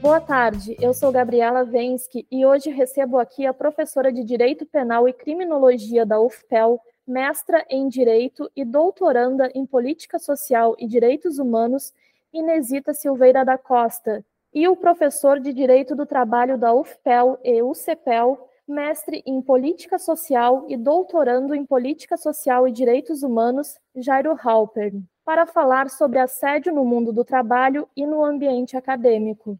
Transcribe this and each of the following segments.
Boa tarde, eu sou Gabriela Vensky e hoje recebo aqui a professora de Direito Penal e Criminologia da UFPEL, mestra em Direito e doutoranda em Política Social e Direitos Humanos, Inesita Silveira da Costa, e o professor de Direito do Trabalho da UFPEL e UCPEL, mestre em Política Social e doutorando em Política Social e Direitos Humanos, Jairo Halpern, para falar sobre assédio no mundo do trabalho e no ambiente acadêmico.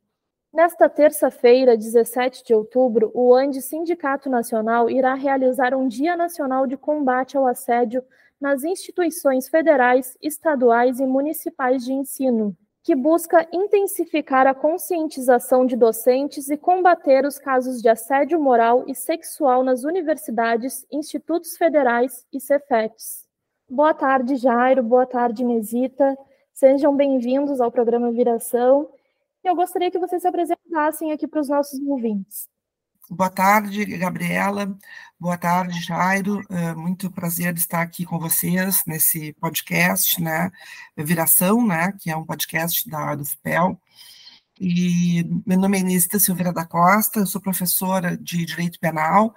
Nesta terça-feira, 17 de outubro, o ANDE Sindicato Nacional irá realizar um Dia Nacional de Combate ao Assédio nas instituições federais, estaduais e municipais de ensino, que busca intensificar a conscientização de docentes e combater os casos de assédio moral e sexual nas universidades, institutos federais e Cefetes. Boa tarde, Jairo. Boa tarde, Mesita. Sejam bem-vindos ao programa Viração eu gostaria que vocês se apresentassem aqui para os nossos ouvintes. Boa tarde, Gabriela. Boa tarde, Jairo. É muito prazer estar aqui com vocês nesse podcast, né? Viração, né? Que é um podcast da do FPEL. E meu nome é Inesita Silveira da Costa, eu sou professora de Direito Penal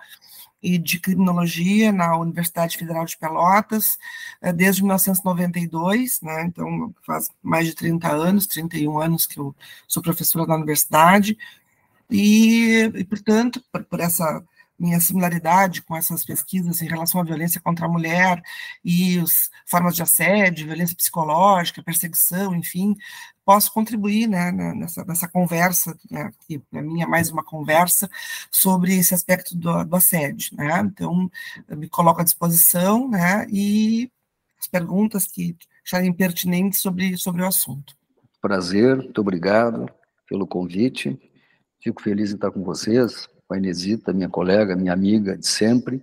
e de Criminologia na Universidade Federal de Pelotas, eh, desde 1992, né, então faz mais de 30 anos, 31 anos que eu sou professora da universidade, e, e portanto, por, por essa minha similaridade com essas pesquisas em relação à violência contra a mulher e as formas de assédio, violência psicológica, perseguição, enfim, posso contribuir né, nessa, nessa conversa, né, que para mim é mais uma conversa, sobre esse aspecto do, do assédio. Né? Então, me coloco à disposição né, e as perguntas que acharem pertinentes sobre, sobre o assunto. Prazer, muito obrigado pelo convite. Fico feliz em estar com vocês com a Inesita, minha colega, minha amiga de sempre.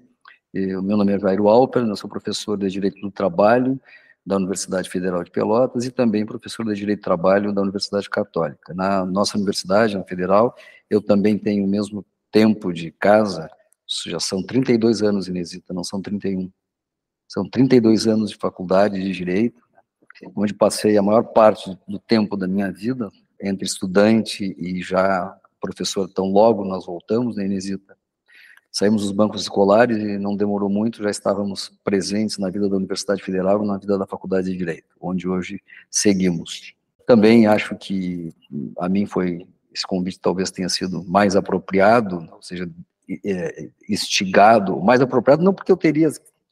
o meu nome é Jairo Alper, eu sou professor de Direito do Trabalho da Universidade Federal de Pelotas e também professor de Direito do Trabalho da Universidade Católica. Na nossa universidade, na Federal, eu também tenho o mesmo tempo de casa, já são 32 anos, Inesita, não são 31. São 32 anos de faculdade de Direito, onde passei a maior parte do tempo da minha vida entre estudante e já professor, tão logo nós voltamos, né, Inesita? Saímos dos bancos escolares e não demorou muito, já estávamos presentes na vida da Universidade Federal na vida da Faculdade de Direito, onde hoje seguimos. Também acho que a mim foi, esse convite talvez tenha sido mais apropriado, ou seja, é, instigado, mais apropriado, não porque eu teria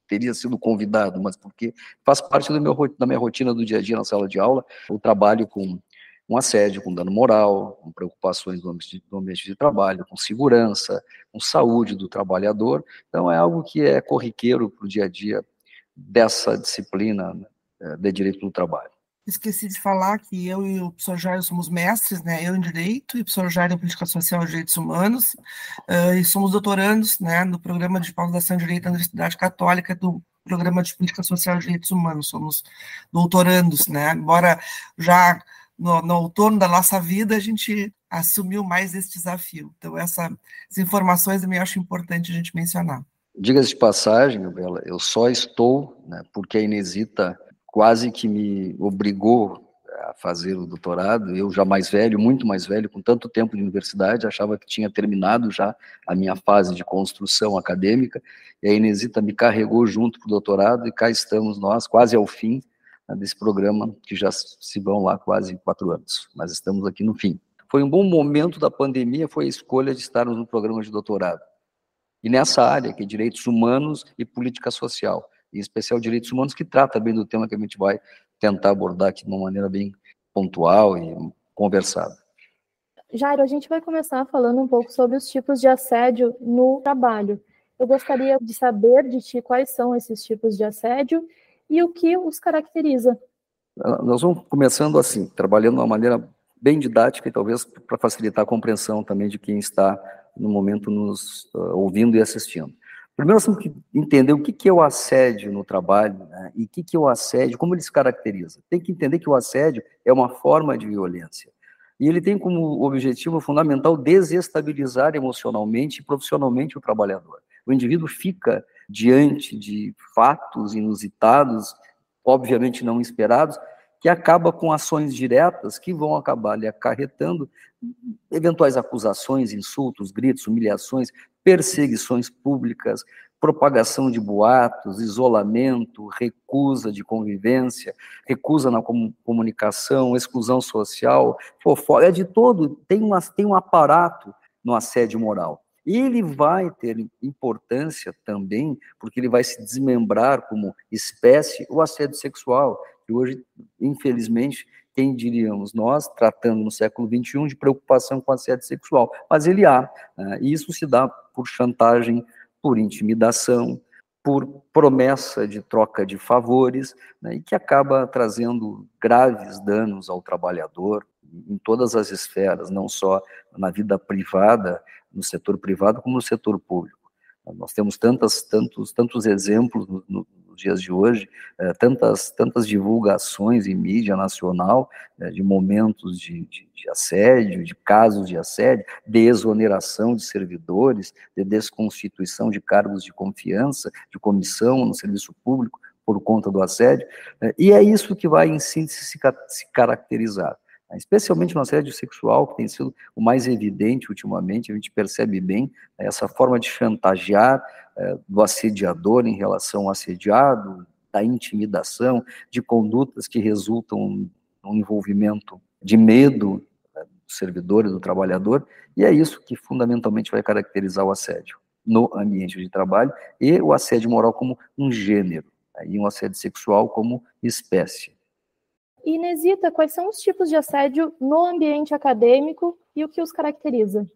teria sido convidado, mas porque faz parte do meu, da minha rotina do dia a dia na sala de aula, o trabalho com com assédio, com dano moral, com preocupações do ambiente, do ambiente de trabalho, com segurança, com saúde do trabalhador. Então, é algo que é corriqueiro para o dia a dia dessa disciplina né, de direito do trabalho. Esqueci de falar que eu e o professor Jair somos mestres, né? Eu em Direito e o professor Jair em Política Social e Direitos Humanos, uh, e somos doutorandos, né, no programa de pós-graduação em Direito da Universidade Católica do Programa de Política Social e Direitos Humanos, somos doutorandos, né? Embora já no, no outono da nossa vida, a gente assumiu mais esse desafio. Então, essa, essas informações eu acho importante a gente mencionar. Diga-se de passagem, Gabriela, eu só estou, né, porque a Inesita quase que me obrigou a fazer o doutorado, eu já mais velho, muito mais velho, com tanto tempo de universidade, achava que tinha terminado já a minha fase de construção acadêmica, e a Inesita me carregou junto para o doutorado, e cá estamos nós, quase ao fim, desse programa, que já se vão lá quase quatro anos, mas estamos aqui no fim. Foi um bom momento da pandemia, foi a escolha de estarmos no programa de doutorado. E nessa área, que é direitos humanos e política social, em especial direitos humanos, que trata bem do tema que a gente vai tentar abordar aqui de uma maneira bem pontual e conversada. Jairo, a gente vai começar falando um pouco sobre os tipos de assédio no trabalho. Eu gostaria de saber de ti quais são esses tipos de assédio e o que os caracteriza. Nós vamos começando assim, trabalhando de uma maneira bem didática e talvez para facilitar a compreensão também de quem está no momento nos uh, ouvindo e assistindo. Primeiro, nós temos que entender o que é o assédio no trabalho né? e o que é o assédio, como ele se caracteriza. Tem que entender que o assédio é uma forma de violência. E ele tem como objetivo fundamental desestabilizar emocionalmente e profissionalmente o trabalhador. O indivíduo fica diante de fatos inusitados, obviamente não esperados, que acaba com ações diretas que vão acabar lhe acarretando eventuais acusações, insultos, gritos, humilhações, perseguições públicas, propagação de boatos, isolamento, recusa de convivência, recusa na comunicação, exclusão social, fofoca, é de todo, tem, uma, tem um aparato no assédio moral. Ele vai ter importância também, porque ele vai se desmembrar como espécie, o assédio sexual, que hoje, infelizmente, quem diríamos nós, tratando no século XXI de preocupação com assédio sexual, mas ele há, né? e isso se dá por chantagem, por intimidação, por promessa de troca de favores, né? e que acaba trazendo graves danos ao trabalhador em todas as esferas, não só na vida privada, no setor privado, como no setor público. Nós temos tantas, tantos, tantos exemplos no, no, dias de hoje, é, tantas, tantas divulgações em mídia nacional é, de momentos de, de, de, assédio, de casos de assédio, de exoneração de servidores, de desconstituição de cargos de confiança, de comissão no serviço público por conta do assédio, é, e é isso que vai, em síntese, se, se caracterizar especialmente no assédio sexual, que tem sido o mais evidente ultimamente, a gente percebe bem essa forma de chantagear é, do assediador em relação ao assediado, da intimidação, de condutas que resultam no envolvimento de medo né, do servidor e do trabalhador, e é isso que fundamentalmente vai caracterizar o assédio no ambiente de trabalho e o assédio moral como um gênero, né, e um assédio sexual como espécie. Inesita, quais são os tipos de assédio no ambiente acadêmico e o que os caracteriza?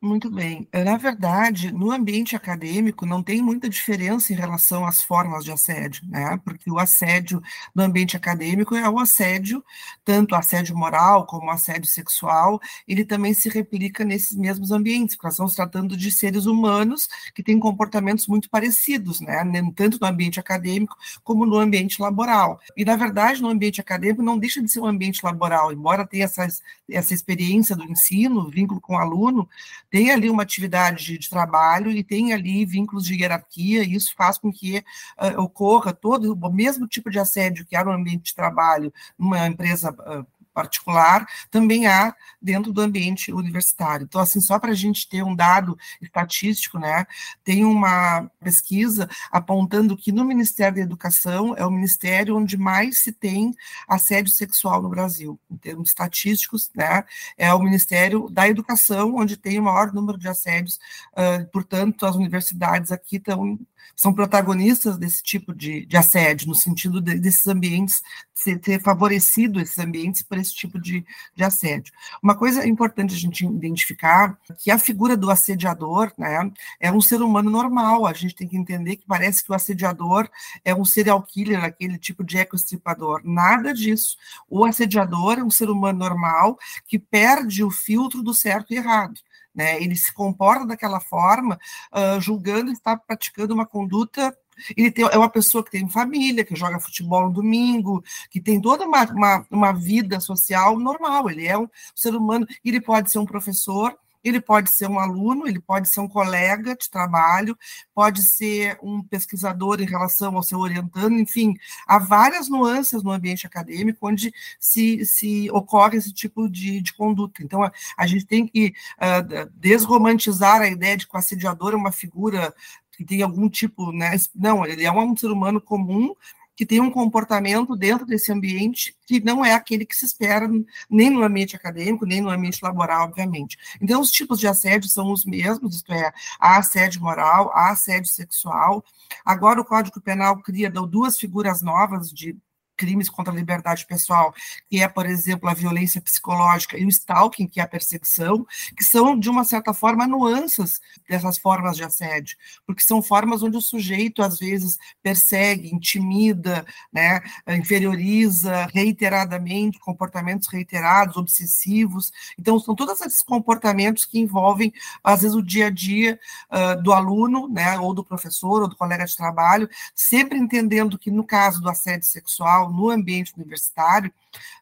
Muito bem. Na verdade, no ambiente acadêmico não tem muita diferença em relação às formas de assédio, né? Porque o assédio no ambiente acadêmico é o assédio, tanto assédio moral como assédio sexual, ele também se replica nesses mesmos ambientes, porque nós estamos tratando de seres humanos que têm comportamentos muito parecidos, né? Tanto no ambiente acadêmico como no ambiente laboral. E, na verdade, no ambiente acadêmico não deixa de ser um ambiente laboral, embora tenha essa, essa experiência do ensino, vínculo com o aluno, tem ali uma atividade de trabalho e tem ali vínculos de hierarquia, e isso faz com que uh, ocorra todo o mesmo tipo de assédio que há no ambiente de trabalho numa empresa uh, particular, também há dentro do ambiente universitário. Então, assim, só para a gente ter um dado estatístico, né, tem uma pesquisa apontando que no Ministério da Educação é o ministério onde mais se tem assédio sexual no Brasil, em termos estatísticos, né, é o Ministério da Educação onde tem o maior número de assédios, uh, portanto, as universidades aqui estão são protagonistas desse tipo de, de assédio, no sentido de, desses ambientes, ter, ter favorecido esses ambientes por esse tipo de, de assédio. Uma coisa importante a gente identificar que a figura do assediador né, é um ser humano normal, a gente tem que entender que parece que o assediador é um serial killer, aquele tipo de ecostripador. Nada disso. O assediador é um ser humano normal que perde o filtro do certo e errado. Né? Ele se comporta daquela forma, uh, julgando estar praticando uma conduta ele tem, é uma pessoa que tem família, que joga futebol no domingo, que tem toda uma, uma, uma vida social normal. Ele é um ser humano, ele pode ser um professor, ele pode ser um aluno, ele pode ser um colega de trabalho, pode ser um pesquisador em relação ao seu orientando, enfim, há várias nuances no ambiente acadêmico onde se, se ocorre esse tipo de, de conduta. Então, a, a gente tem que uh, desromantizar a ideia de que o assediador é uma figura que tem algum tipo, né? Não, ele é um ser humano comum que tem um comportamento dentro desse ambiente que não é aquele que se espera nem no ambiente acadêmico, nem no ambiente laboral, obviamente. Então, os tipos de assédio são os mesmos, isto é, há assédio moral, há assédio sexual. Agora, o Código Penal cria duas figuras novas de crimes contra a liberdade pessoal, que é, por exemplo, a violência psicológica e o stalking, que é a perseguição, que são, de uma certa forma, nuances dessas formas de assédio, porque são formas onde o sujeito, às vezes, persegue, intimida, né, inferioriza reiteradamente, comportamentos reiterados, obsessivos. Então, são todos esses comportamentos que envolvem, às vezes, o dia a dia uh, do aluno, né, ou do professor, ou do colega de trabalho, sempre entendendo que, no caso do assédio sexual, no ambiente universitário,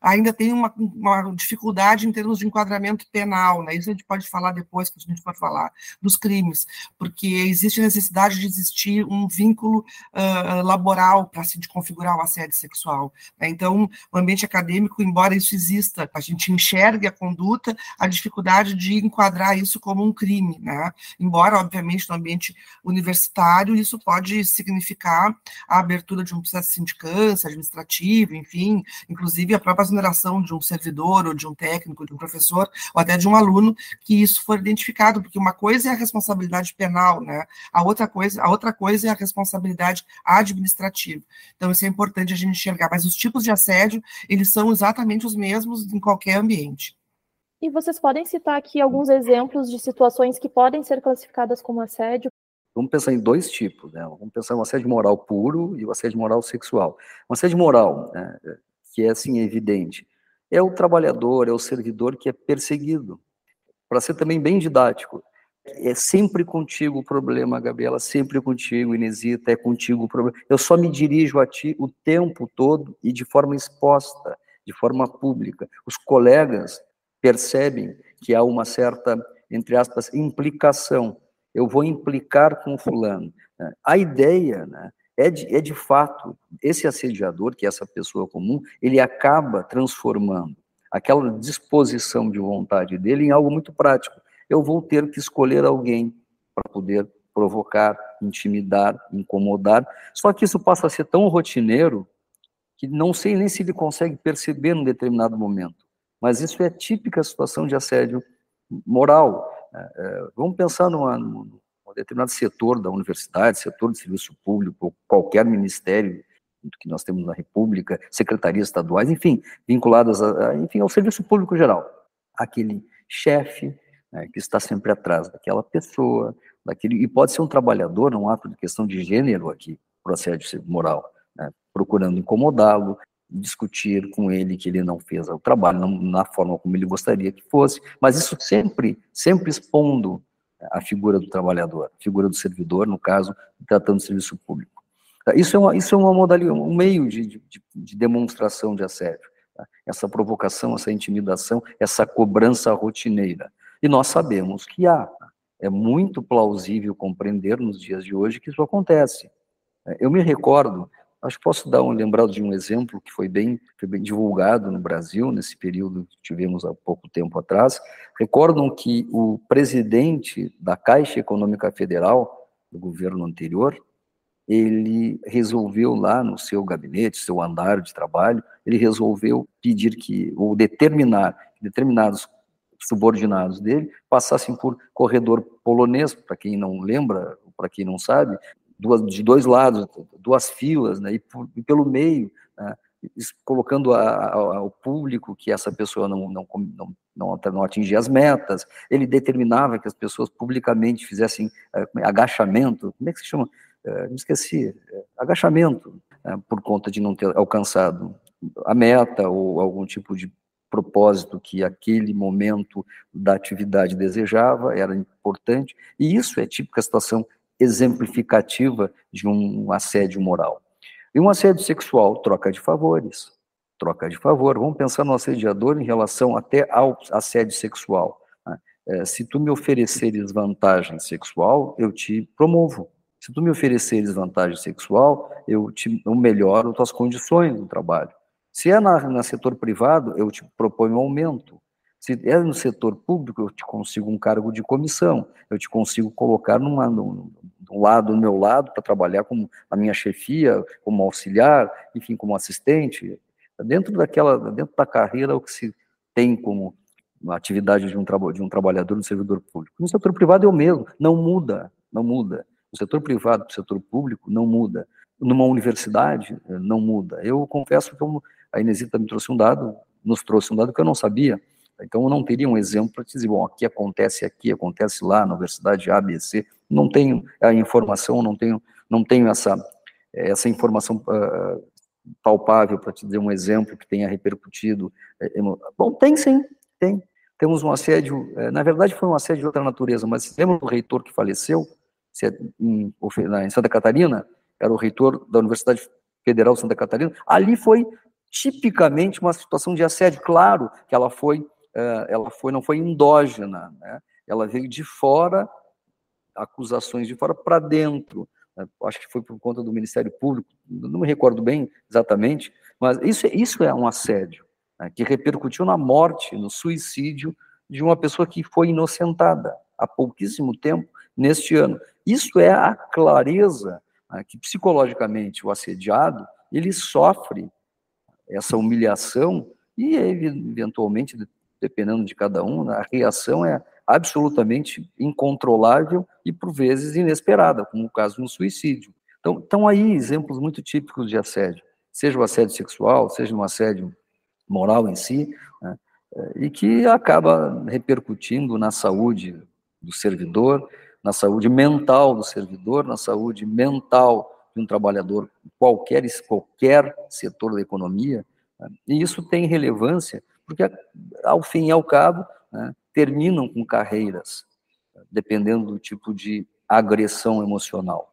ainda tem uma, uma dificuldade em termos de enquadramento penal, né? Isso a gente pode falar depois, que a gente pode falar dos crimes, porque existe a necessidade de existir um vínculo uh, laboral para se configurar o assédio sexual. Né? Então, o ambiente acadêmico, embora isso exista, a gente enxergue a conduta, a dificuldade de enquadrar isso como um crime, né? Embora, obviamente, no ambiente universitário, isso pode significar a abertura de um processo de sindicância, administrativo, enfim, inclusive a própria exoneração de um servidor, ou de um técnico, de um professor, ou até de um aluno, que isso for identificado, porque uma coisa é a responsabilidade penal, né? A outra coisa, a outra coisa é a responsabilidade administrativa. Então, isso é importante a gente enxergar. Mas os tipos de assédio, eles são exatamente os mesmos em qualquer ambiente. E vocês podem citar aqui alguns exemplos de situações que podem ser classificadas como assédio? Vamos pensar em dois tipos, né? Vamos pensar em um assédio moral puro e o um assédio moral sexual. Um assédio moral, né? Que é assim evidente, é o trabalhador, é o servidor que é perseguido. Para ser também bem didático, é sempre contigo o problema, Gabriela, sempre contigo, Inesita, é contigo o problema. Eu só me dirijo a ti o tempo todo e de forma exposta, de forma pública. Os colegas percebem que há uma certa, entre aspas, implicação. Eu vou implicar com fulano. A ideia né, é de, é de fato, esse assediador, que é essa pessoa comum, ele acaba transformando aquela disposição de vontade dele em algo muito prático. Eu vou ter que escolher alguém para poder provocar, intimidar, incomodar. Só que isso passa a ser tão rotineiro que não sei nem se ele consegue perceber num determinado momento. Mas isso é típica situação de assédio moral. É, é vamos pensar numa, determinado setor da universidade, setor de serviço público, qualquer ministério que nós temos na República, secretarias estaduais, enfim, vinculadas a, a enfim, ao serviço público geral. Aquele chefe né, que está sempre atrás daquela pessoa, daquele, e pode ser um trabalhador, ato de questão de gênero aqui, processo moral, né, procurando incomodá-lo, discutir com ele que ele não fez o trabalho não, na forma como ele gostaria que fosse, mas isso sempre, sempre expondo a figura do trabalhador, a figura do servidor, no caso, tratando do serviço público. Tá, isso é uma, isso é uma modalidade, um meio de, de, de demonstração de assédio. Tá? Essa provocação, essa intimidação, essa cobrança rotineira. E nós sabemos que há. É muito plausível compreender nos dias de hoje que isso acontece. Eu me recordo Acho que posso dar um lembrado de um exemplo que foi bem, foi bem divulgado no Brasil, nesse período que tivemos há pouco tempo atrás. Recordam que o presidente da Caixa Econômica Federal, do governo anterior, ele resolveu lá no seu gabinete, seu andar de trabalho, ele resolveu pedir que, ou determinar, determinados subordinados dele passassem por corredor polonês, para quem não lembra, para quem não sabe, duas, de dois lados, duas filas, né, e, por, e pelo meio, né, colocando a, a, ao público que essa pessoa não, não, não, não, não atingia as metas, ele determinava que as pessoas publicamente fizessem é, agachamento, como é que se chama? É, me esqueci, é, agachamento, né, por conta de não ter alcançado a meta ou algum tipo de propósito que aquele momento da atividade desejava, era importante, e isso é típica situação exemplificativa de um assédio moral. E um assédio sexual, troca de favores. Troca de favor. Vamos pensar no assediador em relação até ao assédio sexual. Né? É, se tu me ofereceres vantagem sexual, eu te promovo. Se tu me ofereceres vantagem sexual, eu te eu melhoro tuas condições no trabalho. Se é na, no setor privado, eu te proponho um aumento. Se é no setor público, eu te consigo um cargo de comissão, eu te consigo colocar numa, num, num lado, do meu lado, para trabalhar como a minha chefia, como auxiliar, enfim, como assistente. Dentro daquela, dentro da carreira, o que se tem como atividade de um, de um trabalhador no servidor público. No setor privado é o mesmo, não muda, não muda. No setor privado para o setor público não muda. numa universidade não muda. Eu confesso que a Inesita me trouxe um dado, nos trouxe um dado que eu não sabia, então eu não teria um exemplo para dizer, bom, aqui acontece aqui, acontece lá, na universidade A, B, C, não tenho a informação, não tenho, não tenho essa, essa informação uh, palpável para te dizer um exemplo que tenha repercutido. Bom, tem sim, tem. Temos um assédio, na verdade foi um assédio de outra natureza, mas lembra do reitor que faleceu em, em Santa Catarina? Era o reitor da Universidade Federal de Santa Catarina. Ali foi tipicamente uma situação de assédio, claro que ela foi eh, ela foi, não foi endógena, né? ela veio de fora, acusações de fora para dentro. Né? Acho que foi por conta do Ministério Público, não me recordo bem exatamente, mas isso, isso é um assédio, né? que repercutiu na morte, no suicídio de uma pessoa que foi inocentada há pouquíssimo tempo, neste ano. Isso é a clareza né? que psicologicamente o assediado ele sofre essa humilhação e eventualmente dependendo de cada um, a reação é absolutamente incontrolável e, por vezes, inesperada, como o caso de um suicídio. Então, estão aí exemplos muito típicos de assédio, seja o assédio sexual, seja um assédio moral em si, né, e que acaba repercutindo na saúde do servidor, na saúde mental do servidor, na saúde mental de um trabalhador, qualquer, qualquer setor da economia, né, e isso tem relevância porque ao fim e ao cabo né, terminam com carreiras, dependendo do tipo de agressão emocional.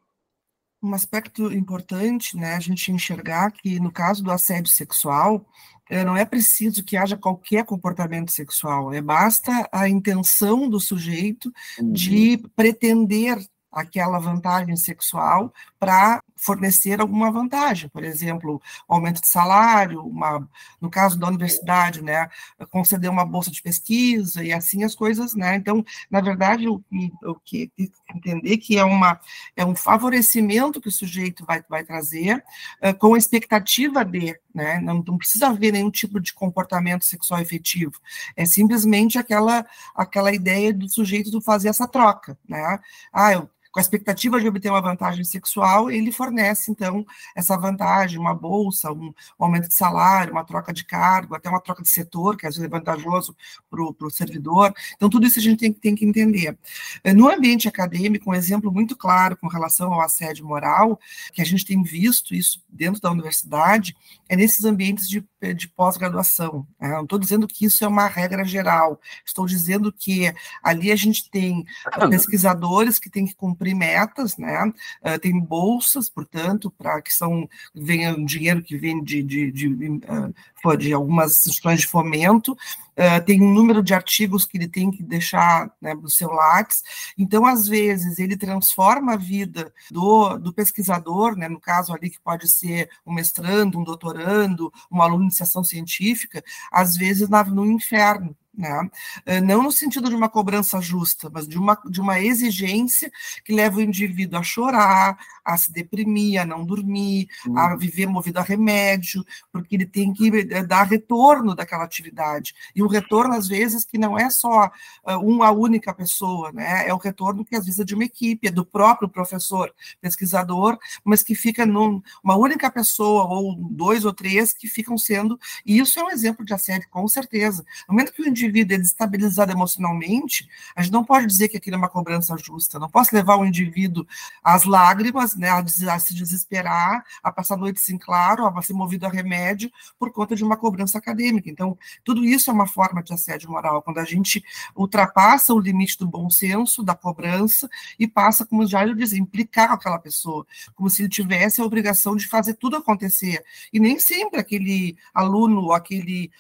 Um aspecto importante, né, a gente enxergar que no caso do assédio sexual, eh, não é preciso que haja qualquer comportamento sexual, é basta a intenção do sujeito uhum. de pretender aquela vantagem sexual para fornecer alguma vantagem, por exemplo, aumento de salário, uma, no caso da universidade, né, conceder uma bolsa de pesquisa e assim as coisas, né? Então, na verdade, o, o que entender que é uma é um favorecimento que o sujeito vai, vai trazer uh, com a expectativa de, né? Não, não precisa haver nenhum tipo de comportamento sexual efetivo. É simplesmente aquela aquela ideia do sujeito fazer essa troca, né? Ah, eu com a expectativa de obter uma vantagem sexual, ele fornece, então, essa vantagem, uma bolsa, um, um aumento de salário, uma troca de cargo, até uma troca de setor, que às vezes é vantajoso para o servidor. Então, tudo isso a gente tem, tem que entender. Eh, no ambiente acadêmico, um exemplo muito claro com relação ao assédio moral, que a gente tem visto isso dentro da universidade, é nesses ambientes de, de pós-graduação. Né? Não estou dizendo que isso é uma regra geral, estou dizendo que ali a gente tem pesquisadores que têm que cumprir cumprir metas, né? Uh, tem bolsas, portanto, para que são venha dinheiro que vem de, de, de, uh, de algumas instituições de fomento, uh, tem um número de artigos que ele tem que deixar né, no seu Lattes. Então, às vezes, ele transforma a vida do, do pesquisador, né, no caso ali que pode ser um mestrando, um doutorando, um aluno de iniciação científica, às vezes na, no inferno, né? Eh, não no sentido de uma cobrança justa, mas de uma, de uma exigência que leva o indivíduo a chorar, a se deprimir, a não dormir, uhum. a viver movido a remédio, porque ele tem que eh, dar retorno daquela atividade. E o retorno, às vezes, que não é só uh, uma única pessoa, né? é o retorno que às vezes é de uma equipe, é do próprio professor, pesquisador, mas que fica numa única pessoa, ou dois ou três, que ficam sendo. E isso é um exemplo de assédio, com certeza. No momento que o indivíduo indivíduo é desestabilizado emocionalmente, a gente não pode dizer que aquilo é uma cobrança justa. Não posso levar o indivíduo às lágrimas, né, a, se desesperar, a passar noites em claro, a ser movido a remédio por conta de uma cobrança acadêmica. Então, tudo isso é uma forma de assédio moral, quando a gente ultrapassa o limite do bom senso, da cobrança, e passa, como já eu dizia, implicar aquela pessoa, como se ele tivesse a obrigação de fazer tudo acontecer. E nem sempre aquele aluno, aquele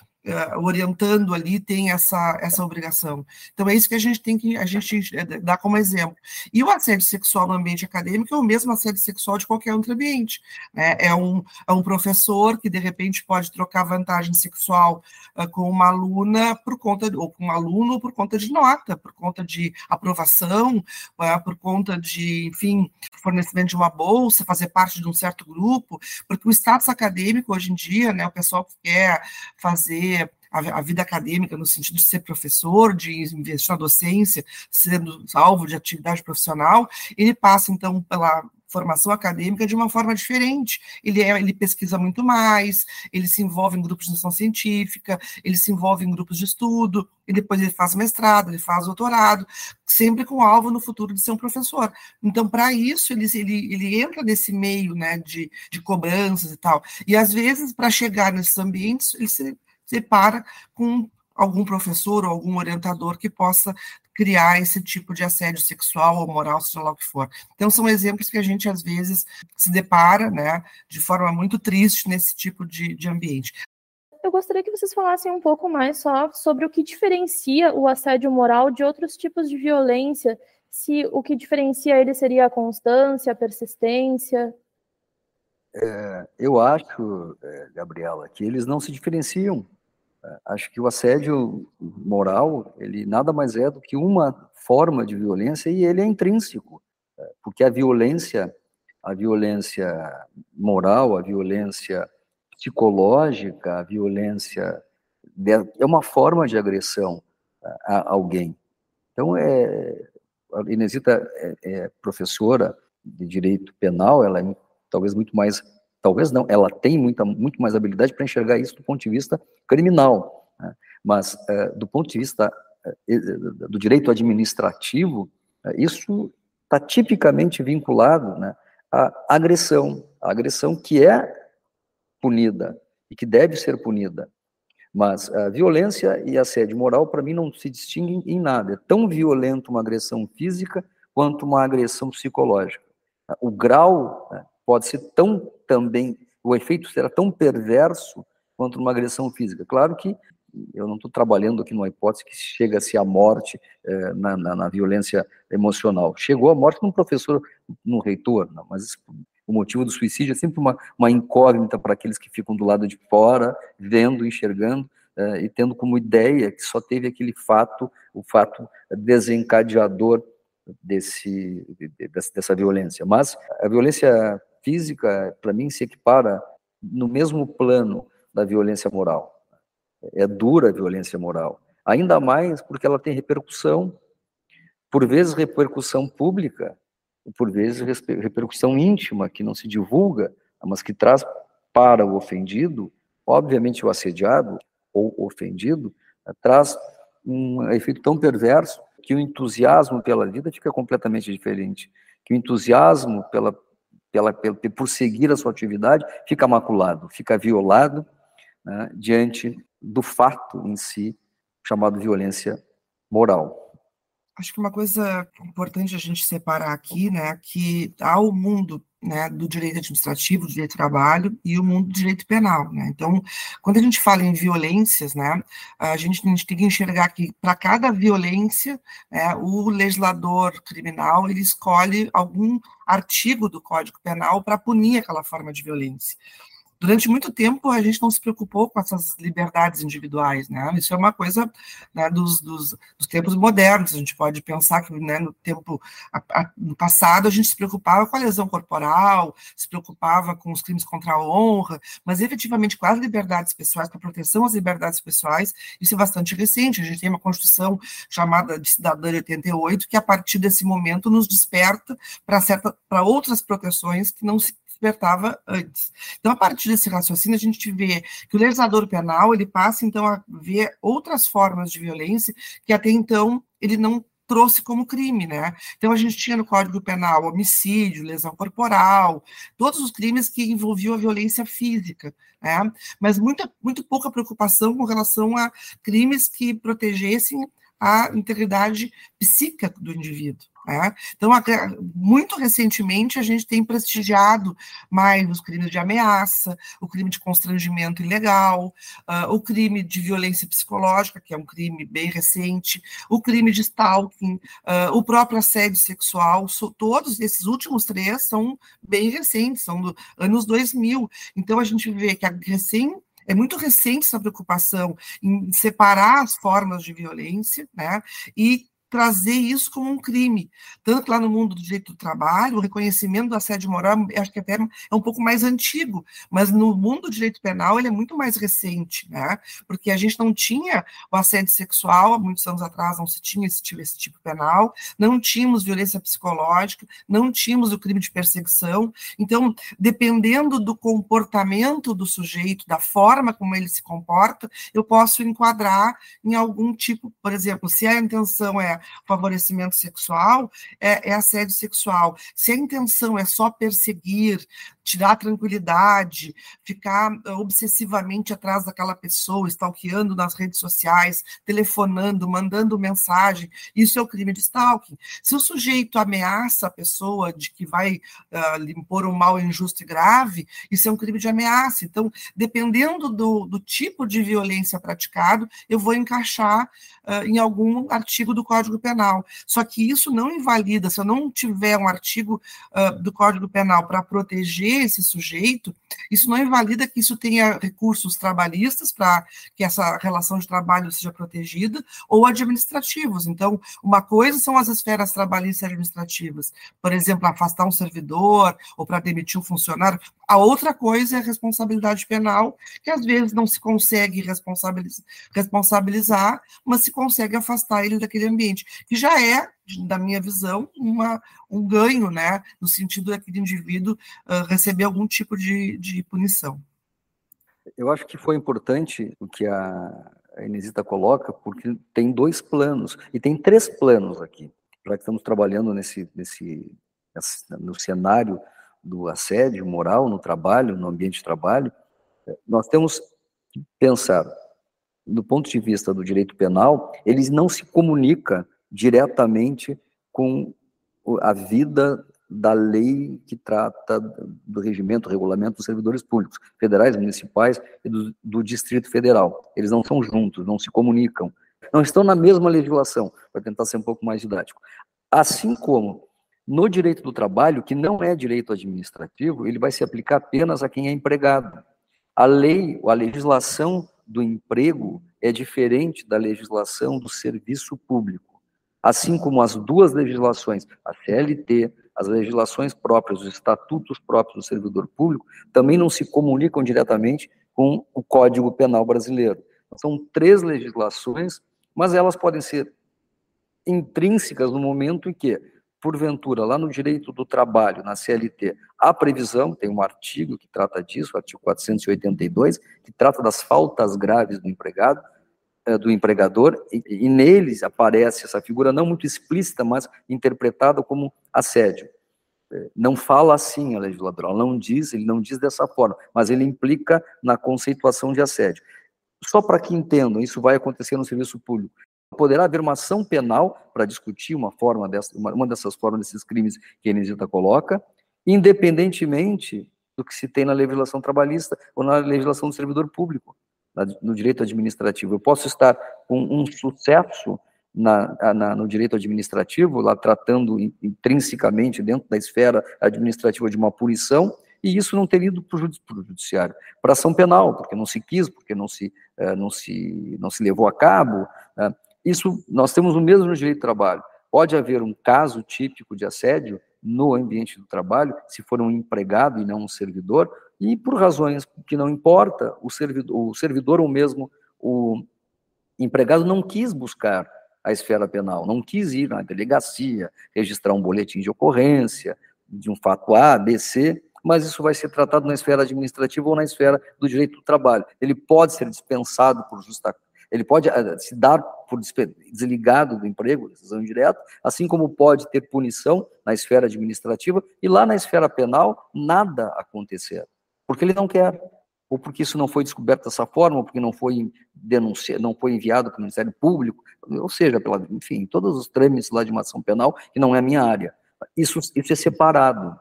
orientando ali tem essa, essa obrigação. Então é isso que a gente tem que a gente eh, dá como exemplo. E o assédio sexual no ambiente acadêmico é o mesmo assédio sexual de qualquer outro ambiente. Né? É, um, é um professor que de repente pode trocar vantagem sexual uh, com uma aluna por conta ou com um aluno por conta de nota, por conta de aprovação, uh, por conta de, enfim, fornecimento de uma bolsa, fazer parte de um certo grupo, porque o status acadêmico hoje em dia, né, o pessoal que quer fazer a, a, vida acadêmica no sentido de ser professor, de investir na docência, sendo alvo de atividade profissional, ele passa então pela formação acadêmica de uma forma diferente. Ele, é, ele pesquisa muito mais, ele se envolve em grupos de instrução científica, ele se envolve em grupos de estudo, e depois ele faz mestrado, ele faz doutorado, sempre com alvo no futuro de ser um professor. Então, para isso, ele, ele, ele entra nesse meio né, de, de cobranças e tal. E, às vezes, para chegar nesses ambientes, ele se depara com algum professor ou algum orientador que possa criar esse tipo de assédio sexual ou moral, seja lá o que for. Então, são exemplos que a gente, às vezes, se depara, né, de forma muito triste nesse tipo de, de ambiente. Eu gostaria que vocês falassem um pouco mais só sobre o que diferencia o assédio moral de outros tipos de violência, se o que diferencia ele seria a constância, a persistência. É, eu acho, é, Gabriela, que eles não se diferenciam acho que o assédio moral, ele nada mais é do que uma forma de violência e ele é intrínseco, é, porque a violência, a violência moral, a violência psicológica, a violência é uma forma de agressão a alguém. Então, é, a Inesita é, é professora de direito penal, ela é talvez muito mais talvez não, ela tem muita, muito mais habilidade para enxergar isso do ponto de vista criminal, né? mas é, do ponto de vista é, do direito administrativo, isso está tipicamente vinculado né, à agressão, à agressão que é punida e que deve ser punida. Mas a violência e assédio moral, para mim, não se distinguem em nada. É tão violento uma agressão física quanto uma agressão psicológica. O grau né, pode ser tão também, o efeito será tão perverso quanto uma agressão física. Claro que eu não estou trabalhando aqui numa hipótese que chega-se à morte eh, na, na, na, violência emocional. Chegou a morte num professor, num reitor, não, mas o motivo do suicídio é sempre uma, uma incógnita para aqueles que ficam do lado de fora, vendo, enxergando, eh, e tendo como ideia que só teve aquele fato, o fato desencadeador desse, dessa violência. Mas a violência física, para mim, se equipara no mesmo plano da violência moral. É dura a violência moral. Ainda mais porque ela tem repercussão, por vezes repercussão pública, por vezes repercussão íntima, que não se divulga, mas que traz para o ofendido, obviamente o assediado ou ofendido, traz um efeito tão perverso que o entusiasmo pela vida fica completamente diferente, que o entusiasmo pela pela, pela, por seguir a sua atividade, fica maculado, fica violado né, diante do fato em si, chamado violência moral. Acho que uma coisa importante a gente separar aqui, né, que há o mundo né, do direito administrativo, do direito do trabalho e o mundo do direito penal. Né? Então, quando a gente fala em violências, né, a, gente, a gente tem que enxergar que para cada violência, né, o legislador criminal ele escolhe algum artigo do Código Penal para punir aquela forma de violência durante muito tempo a gente não se preocupou com essas liberdades individuais, né? Isso é uma coisa né, dos, dos, dos, tempos modernos. A gente pode pensar que né, no tempo a, a, no passado a gente se preocupava com a lesão corporal, se preocupava com os crimes contra a honra, mas efetivamente com as liberdades pessoais, com a proteção às liberdades pessoais, isso é bastante recente. A gente tem uma Constituição chamada de Cidadã de 88 que a partir desse momento nos desperta para outras proteções que não se despertava antes. Então, a partir desse raciocínio, a gente vê que o legislador penal ele passa então a ver outras formas de violência que até então ele não trouxe como crime, né? Então a gente tinha no Código Penal homicídio, lesão corporal, todos os crimes que envolviam a violência física, né? Mas muita, muito pouca preocupação com relação a crimes que protegessem a integridade psíquica do indivíduo. Né? Então, muito recentemente, a gente tem prestigiado mais os crimes de ameaça, o crime de constrangimento ilegal, uh, o crime de violência psicológica, que é um crime bem recente, o crime de stalking, uh, o próprio assédio sexual, so, todos esses últimos três são bem recentes, são dos anos 2000. Então, a gente vê que a recém é muito recente essa preocupação em separar as formas de violência, né? E trazer isso como um crime. Tanto que lá no mundo do direito do trabalho, o reconhecimento do assédio moral, acho que até é um pouco mais antigo, mas no mundo do direito penal ele é muito mais recente, né? Porque a gente não tinha o assédio sexual, há muitos anos atrás não se tinha esse tipo, esse tipo penal, não tínhamos violência psicológica, não tínhamos o crime de perseguição. Então, dependendo do comportamento do sujeito, da forma como ele se comporta, eu posso enquadrar em algum tipo, por exemplo, se a intenção é favorecimento sexual, é, é assédio sexual. Se a intenção é só perseguir, tirar tranquilidade, ficar ah, obsessivamente atrás daquela pessoa, stalkeando nas redes sociais, telefonando, mandando mensagem, isso é o crime de stalking. Se o sujeito ameaça a pessoa de que vai uh, impor um mal injusto e grave, isso é um crime de ameaça. Então, dependendo do, do tipo de violência praticado, eu vou encaixar uh, em algum artigo do Código Penal. Só que isso não invalida, se eu não tiver um artigo uh, do Código Penal para proteger esse sujeito, isso não invalida que isso tenha recursos trabalhistas para que essa relação de trabalho seja protegida, ou administrativos. Então, uma coisa são as esferas trabalhistas e administrativas, por exemplo, afastar um servidor ou para demitir um funcionário. A outra coisa é a responsabilidade penal, que às vezes não se consegue responsabilizar, responsabilizar mas se consegue afastar ele daquele ambiente, que já é, da minha visão, uma, um ganho, né, no sentido daquele indivíduo uh, receber algum tipo de, de punição. Eu acho que foi importante o que a, Inesita coloca, porque tem dois planos, e tem três planos aqui, já que estamos trabalhando nesse, nesse, no cenário do assédio moral no trabalho, no ambiente de trabalho, nós temos que pensar do ponto de vista do direito penal, ele não se comunica diretamente com a vida da lei que trata do regimento, regulamento dos servidores públicos, federais, municipais e do, do Distrito Federal. Eles não são juntos, não se comunicam. Não estão na mesma legislação, para tentar ser um pouco mais didático. Assim como no direito do trabalho, que não é direito administrativo, ele vai se aplicar apenas a quem é empregado. A lei, a legislação do emprego é diferente da legislação do serviço público. Assim como as duas legislações, a CLT, as legislações próprias, os estatutos próprios do servidor público, também não se comunicam diretamente com o Código Penal brasileiro. São três legislações, mas elas podem ser intrínsecas no momento em que porventura, lá no direito do trabalho, na CLT, há previsão, tem um artigo que trata disso, o artigo 482, que trata das faltas graves do empregado, do empregador, e, e neles aparece essa figura não muito explícita, mas interpretada como assédio. Eh, não fala assim a legisladora, ela não diz, ele não diz dessa forma, mas ele implica na conceituação de assédio. Só para que entendam, isso vai acontecer no serviço público poderá haver uma ação penal para discutir uma forma dessa, uma, uma dessas formas desses crimes que a Inesita coloca, independentemente do que se tem na legislação trabalhista ou na legislação do servidor público, no direito administrativo. Eu posso estar com um sucesso na, na, no direito administrativo, lá tratando intrinsecamente dentro da esfera administrativa de uma punição, e isso não ter ido para o judiciário. Para ação penal, porque não se quis, porque não se, eh, não se, não se levou a cabo, né? Isso, nós temos o mesmo direito de trabalho. Pode haver um caso típico de assédio no ambiente do trabalho, se for um empregado e não um servidor, e por razões que não importa, o servidor, o servidor ou mesmo o empregado não quis buscar a esfera penal, não quis ir na delegacia, registrar um boletim de ocorrência de um fato A, B, C, mas isso vai ser tratado na esfera administrativa ou na esfera do direito do trabalho. Ele pode ser dispensado por justa ele pode eh, se dar por desligado do emprego, decisão indireta, assim como pode ter punição na esfera administrativa e lá na esfera penal nada acontecer, porque ele não quer, ou porque isso não foi descoberto dessa forma, ou porque não foi denunciado, não foi enviado para o Ministério Público, ou seja, pela, enfim, todos os trâmites lá de uma ação penal, que não é a minha área. Isso, isso é separado.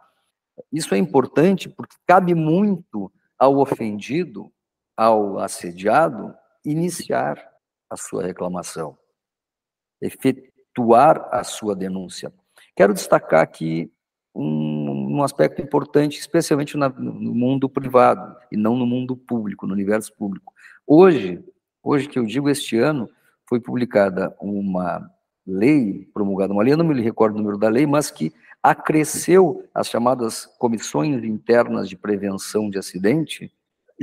Isso é importante porque cabe muito ao ofendido, ao assediado, iniciar a sua reclamação, efetuar a sua denúncia. Quero destacar aqui um, um aspecto importante, especialmente na, no mundo privado e não no mundo público, no universo público. Hoje, hoje que eu digo este ano, foi publicada uma lei promulgada, uma lei, eu não me recordo o número da lei, mas que acresceu as chamadas comissões internas de prevenção de acidente,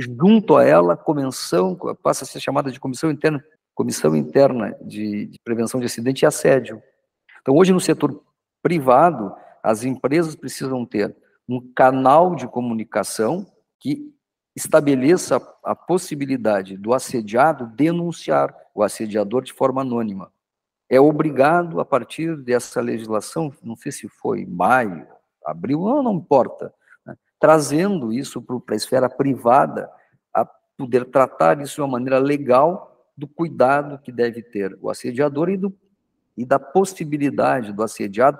junto a ela, comissão, passa a ser chamada de comissão interna, comissão interna de, de prevenção de acidente e assédio. Então, hoje no setor privado, as empresas precisam ter um canal de comunicação que estabeleça a possibilidade do assediado denunciar o assediador de forma anônima. É obrigado, a partir dessa legislação, não sei se foi maio, abril, não, não importa, trazendo isso para a esfera privada, a poder tratar isso de uma maneira legal do cuidado que deve ter o assediador e, do, e da possibilidade do assediado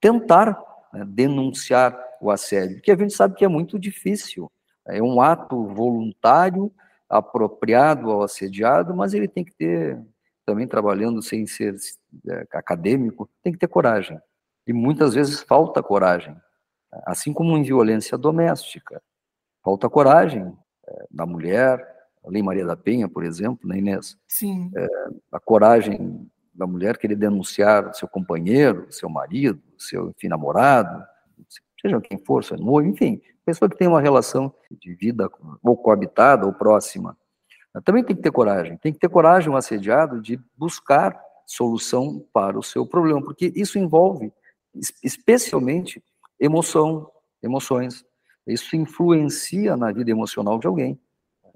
tentar né, denunciar o assédio, porque a gente sabe que é muito difícil. É um ato voluntário, apropriado ao assediado, mas ele tem que ter, também trabalhando sem ser é, acadêmico, tem que ter coragem. E muitas vezes falta coragem, assim como em violência doméstica. Falta coragem é, da mulher, a Lei Maria da Penha, por exemplo, né, Inês? Sim. É, a coragem da mulher querer denunciar seu companheiro, seu marido, seu enfim, namorado, seja quem for, seu noivo, enfim, pessoa que tem uma relação de vida ou coabitada ou próxima. Também tem que ter coragem, tem que ter coragem um assediado de buscar solução para o seu problema, porque isso envolve especialmente emoção, emoções. Isso influencia na vida emocional de alguém.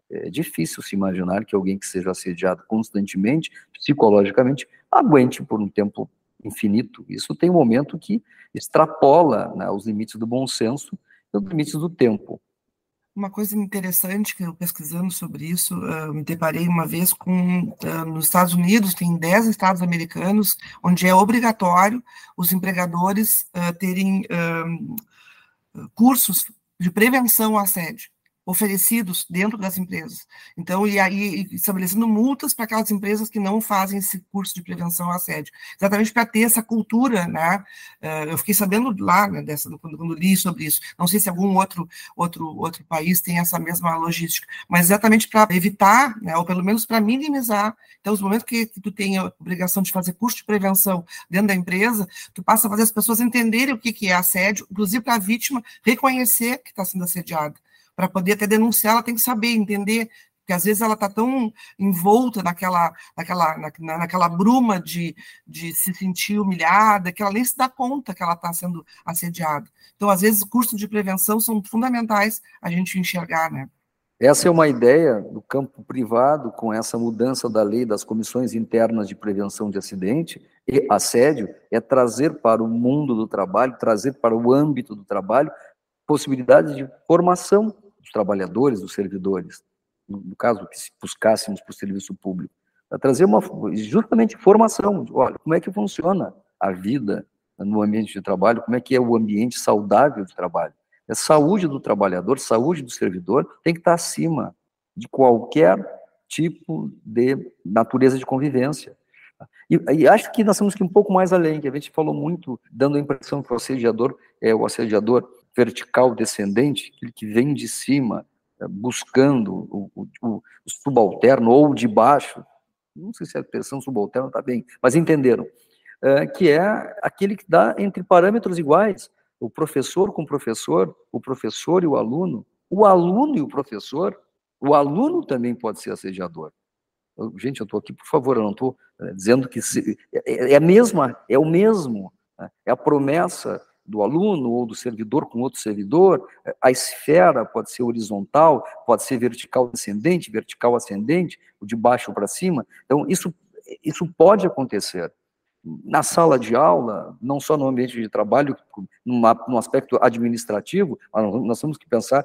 É difícil se imaginar que alguém que seja assediado constantemente, psicologicamente, aguente por um tempo infinito. Isso tem um momento que extrapola né, os limites do bom senso e os limites do tempo. Uma coisa interessante que eu pesquisando sobre isso, uh, me deparei uma vez com, uh, nos Estados Unidos, tem 10 estados americanos, onde é obrigatório os empregadores uh, terem cursos de prevenção ao assédio oferecidos dentro das empresas. Então, e aí estabelecendo multas para aquelas empresas que não fazem esse curso de prevenção ao assédio, exatamente para ter essa cultura, né? Uh, eu fiquei sabendo lá, né, dessa, quando, quando, li sobre isso. Não sei se algum outro outro outro país tem essa mesma logística, mas exatamente para evitar, né, ou pelo menos para minimizar. Então, os momentos que, que tu tem a obrigação de fazer curso de prevenção dentro da empresa, tu passa a fazer as pessoas entenderem o que, que é assédio, inclusive para a vítima reconhecer que está sendo assediada para poder até denunciar, ela tem que saber, entender, porque às vezes ela está tão envolta naquela, naquela, na, naquela bruma de, de se sentir humilhada, que ela nem se dá conta que ela está sendo assediada. Então, às vezes, cursos de prevenção são fundamentais a gente enxergar, né? Essa é uma ideia do campo privado, com essa mudança da lei das comissões internas de prevenção de acidente e assédio, é trazer para o mundo do trabalho, trazer para o âmbito do trabalho, possibilidades de formação dos trabalhadores, dos servidores, no, no caso que se buscássemos para o serviço público, para trazer uma justamente formação, olha, como é que funciona a vida no ambiente de trabalho, como é que é o ambiente saudável de trabalho. A saúde do trabalhador, saúde do servidor tem que estar acima de qualquer tipo de natureza de convivência. E, e, acho que nós temos que ir um pouco mais além, que a gente falou muito, dando a impressão que o assediador é o assediador vertical descendente, aquele que vem de cima, é, buscando o, o, o subalterno ou de baixo, não sei se a expressão subalterno está bem, mas entenderam, é, que é aquele que dá entre parâmetros iguais, o professor com o professor, o professor e o aluno, o aluno e o professor, o aluno também pode ser assediador. Gente, eu estou aqui, por favor, eu não estou é, dizendo que se, é, é, a mesma, é o mesmo, né? é a promessa do aluno ou do servidor com outro servidor, a esfera pode ser horizontal, pode ser vertical descendente, vertical ascendente, de baixo para cima. Então, isso, isso pode acontecer. Na sala de aula, não só no ambiente de trabalho, numa, no aspecto administrativo, nós temos que pensar,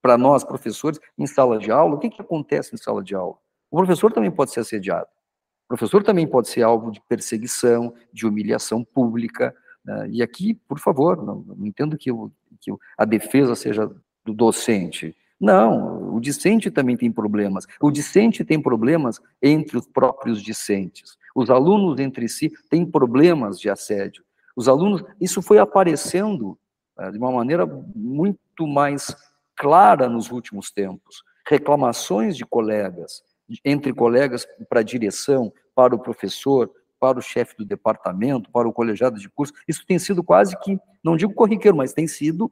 para nós, professores, em sala de aula, o que, que acontece em sala de aula? O professor também pode ser assediado. O professor também pode ser alvo de perseguição, de humilhação pública? E aqui, por favor, não, não entendo que, que a defesa seja do docente. Não, o discente também tem problemas. O discente tem problemas entre os próprios discentes. Os alunos entre si têm problemas de assédio. Os alunos, isso foi aparecendo uh, de uma maneira muito mais clara nos últimos tempos. Reclamações de colegas, entre colegas para a direção, para o professor, para o chefe do departamento, para o colegiado de curso, isso tem sido quase que, não digo corriqueiro, mas tem sido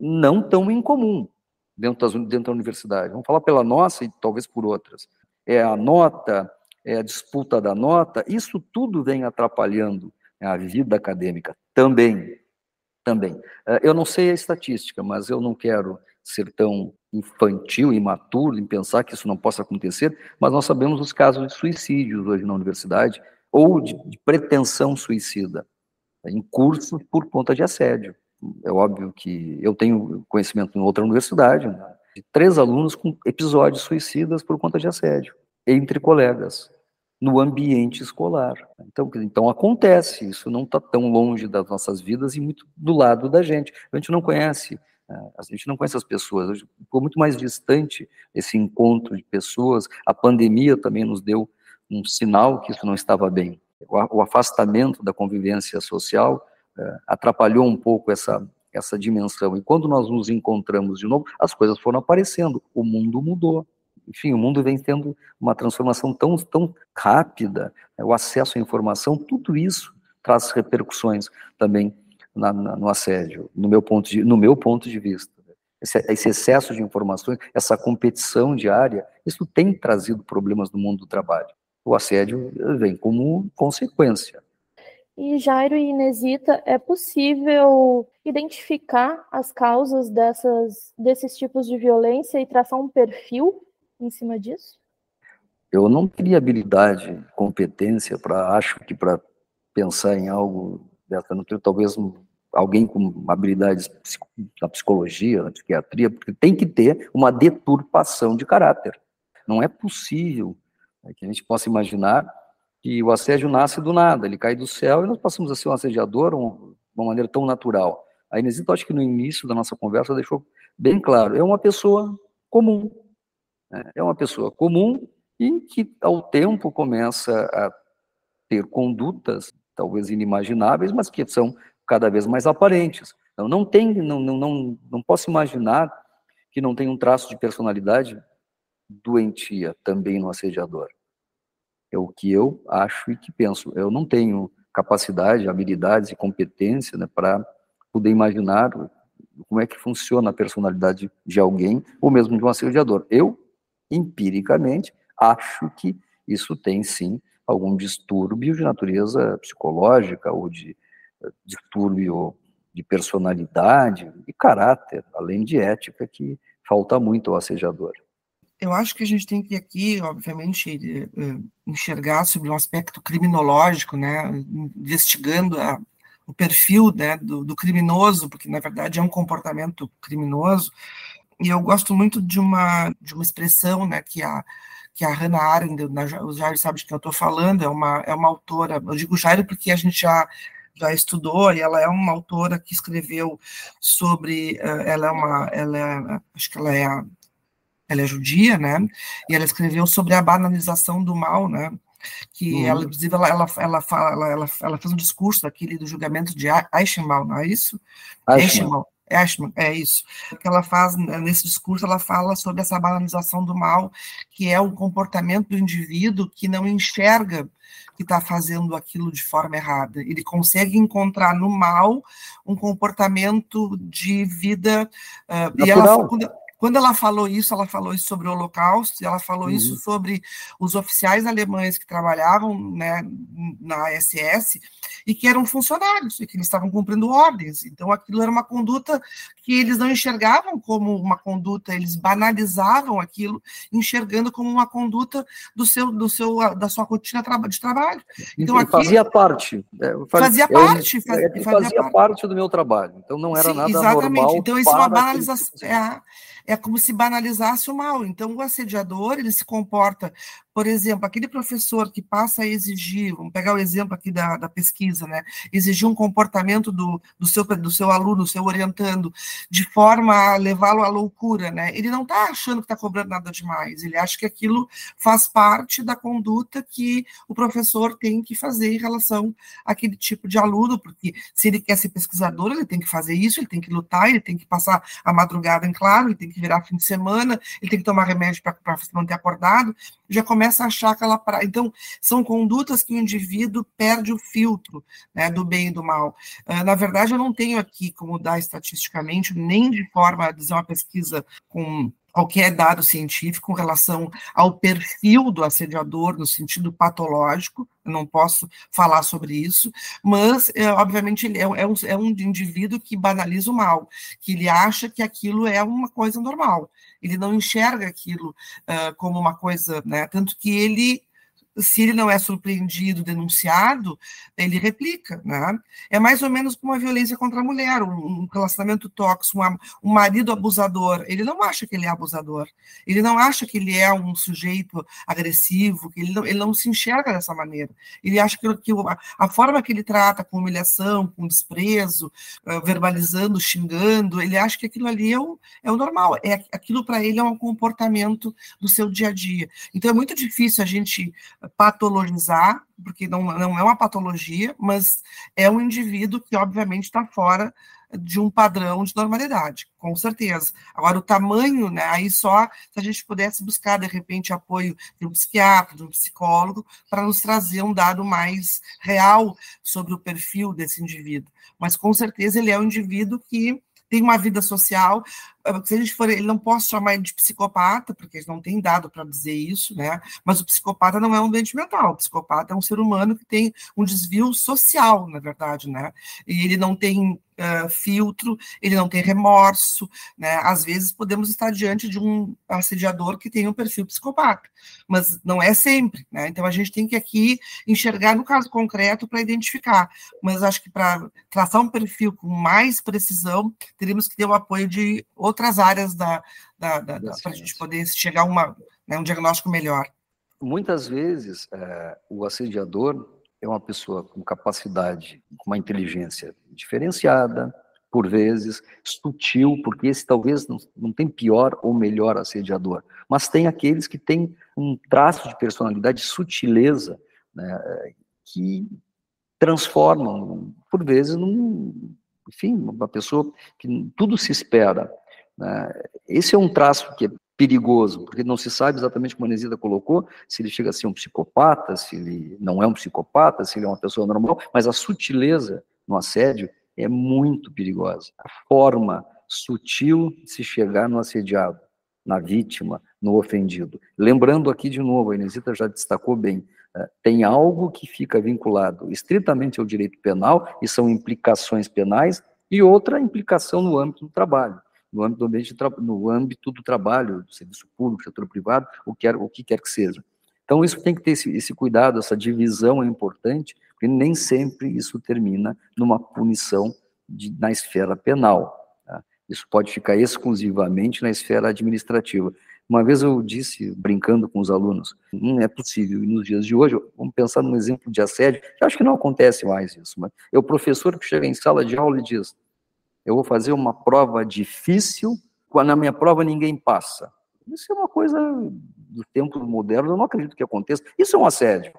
não tão incomum dentro, das, dentro da universidade. Vamos falar pela nossa e talvez por outras. É a nota, é a disputa da nota, isso tudo vem atrapalhando a vida acadêmica também. Também. Eh, eu não sei a estatística, mas eu não quero ser tão infantil, imaturo em pensar que isso não possa acontecer, mas nós sabemos os casos de suicídios hoje na universidade, ou de, de pretensão suicida, em curso por conta de assédio. É óbvio que eu tenho conhecimento em outra universidade, né, de três alunos com episódios suicidas por conta de assédio, entre colegas, no ambiente escolar. Então, então acontece, isso não está tão longe das nossas vidas e muito do lado da gente. A gente não conhece né? A gente não conhece as pessoas, ficou muito mais distante esse encontro de pessoas. A pandemia também nos deu um sinal que isso não estava bem. O afastamento da convivência social é, atrapalhou um pouco essa, essa dimensão. E quando nós nos encontramos de novo, as coisas foram aparecendo, o mundo mudou. Enfim, o mundo vem tendo uma transformação tão, tão rápida, né? o acesso à informação, tudo isso traz repercussões também na, na, no assédio, no meu ponto de, no meu ponto de vista. Esse, esse, excesso de informações, essa competição diária, isso tem trazido problemas no mundo do trabalho. O assédio vem como consequência. E Jairo e Inesita, é possível identificar as causas dessas, desses tipos de violência e traçar um perfil em cima disso? Eu não teria habilidade, competência para, acho que para pensar em algo dessa natureza, talvez alguém com habilidades na psicologia, na psiquiatria, porque tem que ter uma deturpação de caráter. Não é possível né, que a gente possa imaginar que o assédio nasce do nada, ele cai do céu e nós passamos a ser um assediador de uma maneira tão natural. A Inesita, acho que no início da nossa conversa deixou bem claro, é uma pessoa comum, né? é uma pessoa comum e que ao tempo começa a ter condutas talvez inimagináveis, mas que são cada vez mais aparentes. Então, não tem, não, não, não, não posso imaginar que não tem um traço de personalidade doentia também no assediador. É o que eu acho e que penso. Eu não tenho capacidade, habilidades e competência né, para poder imaginar como é que funciona a personalidade de alguém, ou mesmo de um assediador. Eu, empiricamente, acho que isso tem sim algum distúrbio de natureza psicológica ou de eh, distúrbio de personalidade e caráter, além de ética, que falta muito ao assediador. Eu acho que a gente tem que aqui, obviamente, eh, eh, enxergar sobre um aspecto criminológico, né, investigando a, o perfil né, do, do, criminoso, porque na verdade é um comportamento criminoso. E eu gosto muito de uma de uma expressão, né, que a que a Hannah Arendt, o Jairo sabe de quem eu estou falando, é uma, é uma autora, eu digo Jairo porque a gente já, já estudou, e ela é uma autora que escreveu sobre, eh, ela é uma, ela é, acho que ela é, ela é judia, né, e ela escreveu sobre a banalização do mal, né, que uhum. ela, inclusive, ela, ela, ela, fala, ela, ela, fez um discurso aquele do julgamento de Eichmann, não é isso? Eichmann. Ashman, é isso. O que ela faz né, nesse discurso, ela fala sobre essa banalização do mal, que é o comportamento do indivíduo que não enxerga que está fazendo aquilo de forma errada. Ele consegue encontrar no mal um comportamento de vida. Uh, e ela, quando, ela falou isso, ela falou isso sobre o Holocausto, ela falou uhum. isso sobre os oficiais alemães que trabalhavam né, na SS e que eram funcionários, e que eles estavam cumprindo ordens. Então, aquilo era uma conduta que eles não enxergavam como uma conduta, eles banalizavam aquilo, enxergando como uma conduta do seu, do seu, da sua rotina de trabalho. Então, aqui, fazia parte. É, fazia, fazia parte. Fazia, é, fazia, fazia parte. parte. do meu trabalho. Então, não era Sim, nada exatamente. normal. Então, isso é uma banalização. É, é como se banalizasse o mal. Então, o assediador, ele se comporta por exemplo, aquele professor que passa a exigir, vamos pegar o exemplo aqui da, da pesquisa, né? Exigir um comportamento do, do, seu, do seu aluno, do seu orientando, de forma a levá-lo à loucura, né? Ele não está achando que está cobrando nada demais, ele acha que aquilo faz parte da conduta que o professor tem que fazer em relação àquele tipo de aluno, porque se ele quer ser pesquisador, ele tem que fazer isso, ele tem que lutar, ele tem que passar a madrugada em claro, ele tem que virar fim de semana, ele tem que tomar remédio para se manter acordado já começa a achar aquela pra... então são condutas que o indivíduo perde o filtro né, do bem e do mal. Uh, na verdade, eu não tenho aqui como dar estatisticamente nem de forma a dizer uma pesquisa com qualquer dado científico com relação ao perfil do assediador no sentido patológico, eu não posso falar sobre isso, mas, é, obviamente, ele é, é, um, é um indivíduo que banaliza o mal, que ele acha que aquilo é uma coisa normal, ele não enxerga aquilo uh, como uma coisa, né, tanto que ele se ele não é surpreendido, denunciado, ele replica, né? É mais ou menos como a violência contra a mulher, um, relacionamento tóxico, um, marido abusador. Ele não acha que ele é abusador, ele não acha que ele é um sujeito agressivo, que ele não, ele não se enxerga dessa maneira. Ele acha que, que a, forma que ele trata com humilhação, com desprezo, uh, verbalizando, xingando, ele acha que aquilo ali é o, é o normal. É, aquilo para ele é um comportamento do seu dia a dia. Então é muito difícil a gente patologizar, porque não, não é uma patologia, mas é um indivíduo que, obviamente, está fora de um padrão de normalidade, com certeza. Agora, o tamanho, né, aí só se a gente pudesse buscar, de repente, apoio de um psiquiatra, de um psicólogo, para nos trazer um dado mais real sobre o perfil desse indivíduo. Mas, com certeza, ele é um indivíduo que tem uma vida social. Se a gente for, ele não posso chamar ele de psicopata, porque eles não têm dado para dizer isso, né? Mas o psicopata não é um doente mental. O psicopata é um ser humano que tem um desvio social, na verdade, né? E ele não tem uh, filtro, ele não tem remorso, né? Às vezes podemos estar diante de um assediador que tem um perfil psicopata, mas não é sempre, né? Então a gente tem que aqui enxergar no caso concreto para identificar, mas acho que para traçar um perfil com mais precisão, teríamos que ter o apoio de outras áreas da, da, da, da para a gente poder chegar a uma, né, um diagnóstico melhor. Muitas vezes, é, o assediador é uma pessoa com capacidade, com uma inteligência diferenciada, por vezes, sutil, porque esse talvez não, não tem pior ou melhor assediador, mas tem aqueles que têm um traço de personalidade, de sutileza, né, que transformam, por vezes, num, enfim, uma pessoa que tudo se espera. Né. Esse é um traço que é perigoso, porque não se sabe exatamente como a Nesida colocou, se ele chega a ser um psicopata, se ele não é um psicopata, se ele é uma pessoa normal, mas a sutileza no assédio é muito perigosa. A forma sutil de se chegar no assediado, na vítima, no ofendido. Lembrando aqui de novo, a Inesita já destacou bem, é, tem algo que fica vinculado estritamente ao direito penal, e são implicações penais, e outra implicação no âmbito do trabalho no âmbito do, ambiente, no âmbito do trabalho, do serviço público, setor privado, o que, quer, o que quer que seja. Então, isso tem que ter esse, esse cuidado, essa divisão é importante, porque nem sempre isso termina numa punição de, na esfera penal. Tá? Isso pode ficar exclusivamente na esfera administrativa. Uma vez eu disse, brincando com os alunos, não é possível, e nos dias de hoje, vamos pensar num exemplo de assédio, que acho que não acontece mais isso, mas é o professor que chega em sala de aula e diz, eu vou fazer uma prova difícil, quando na minha prova ninguém passa. Isso é uma coisa do tempo moderno, eu não acredito que aconteça. Isso é um assédio.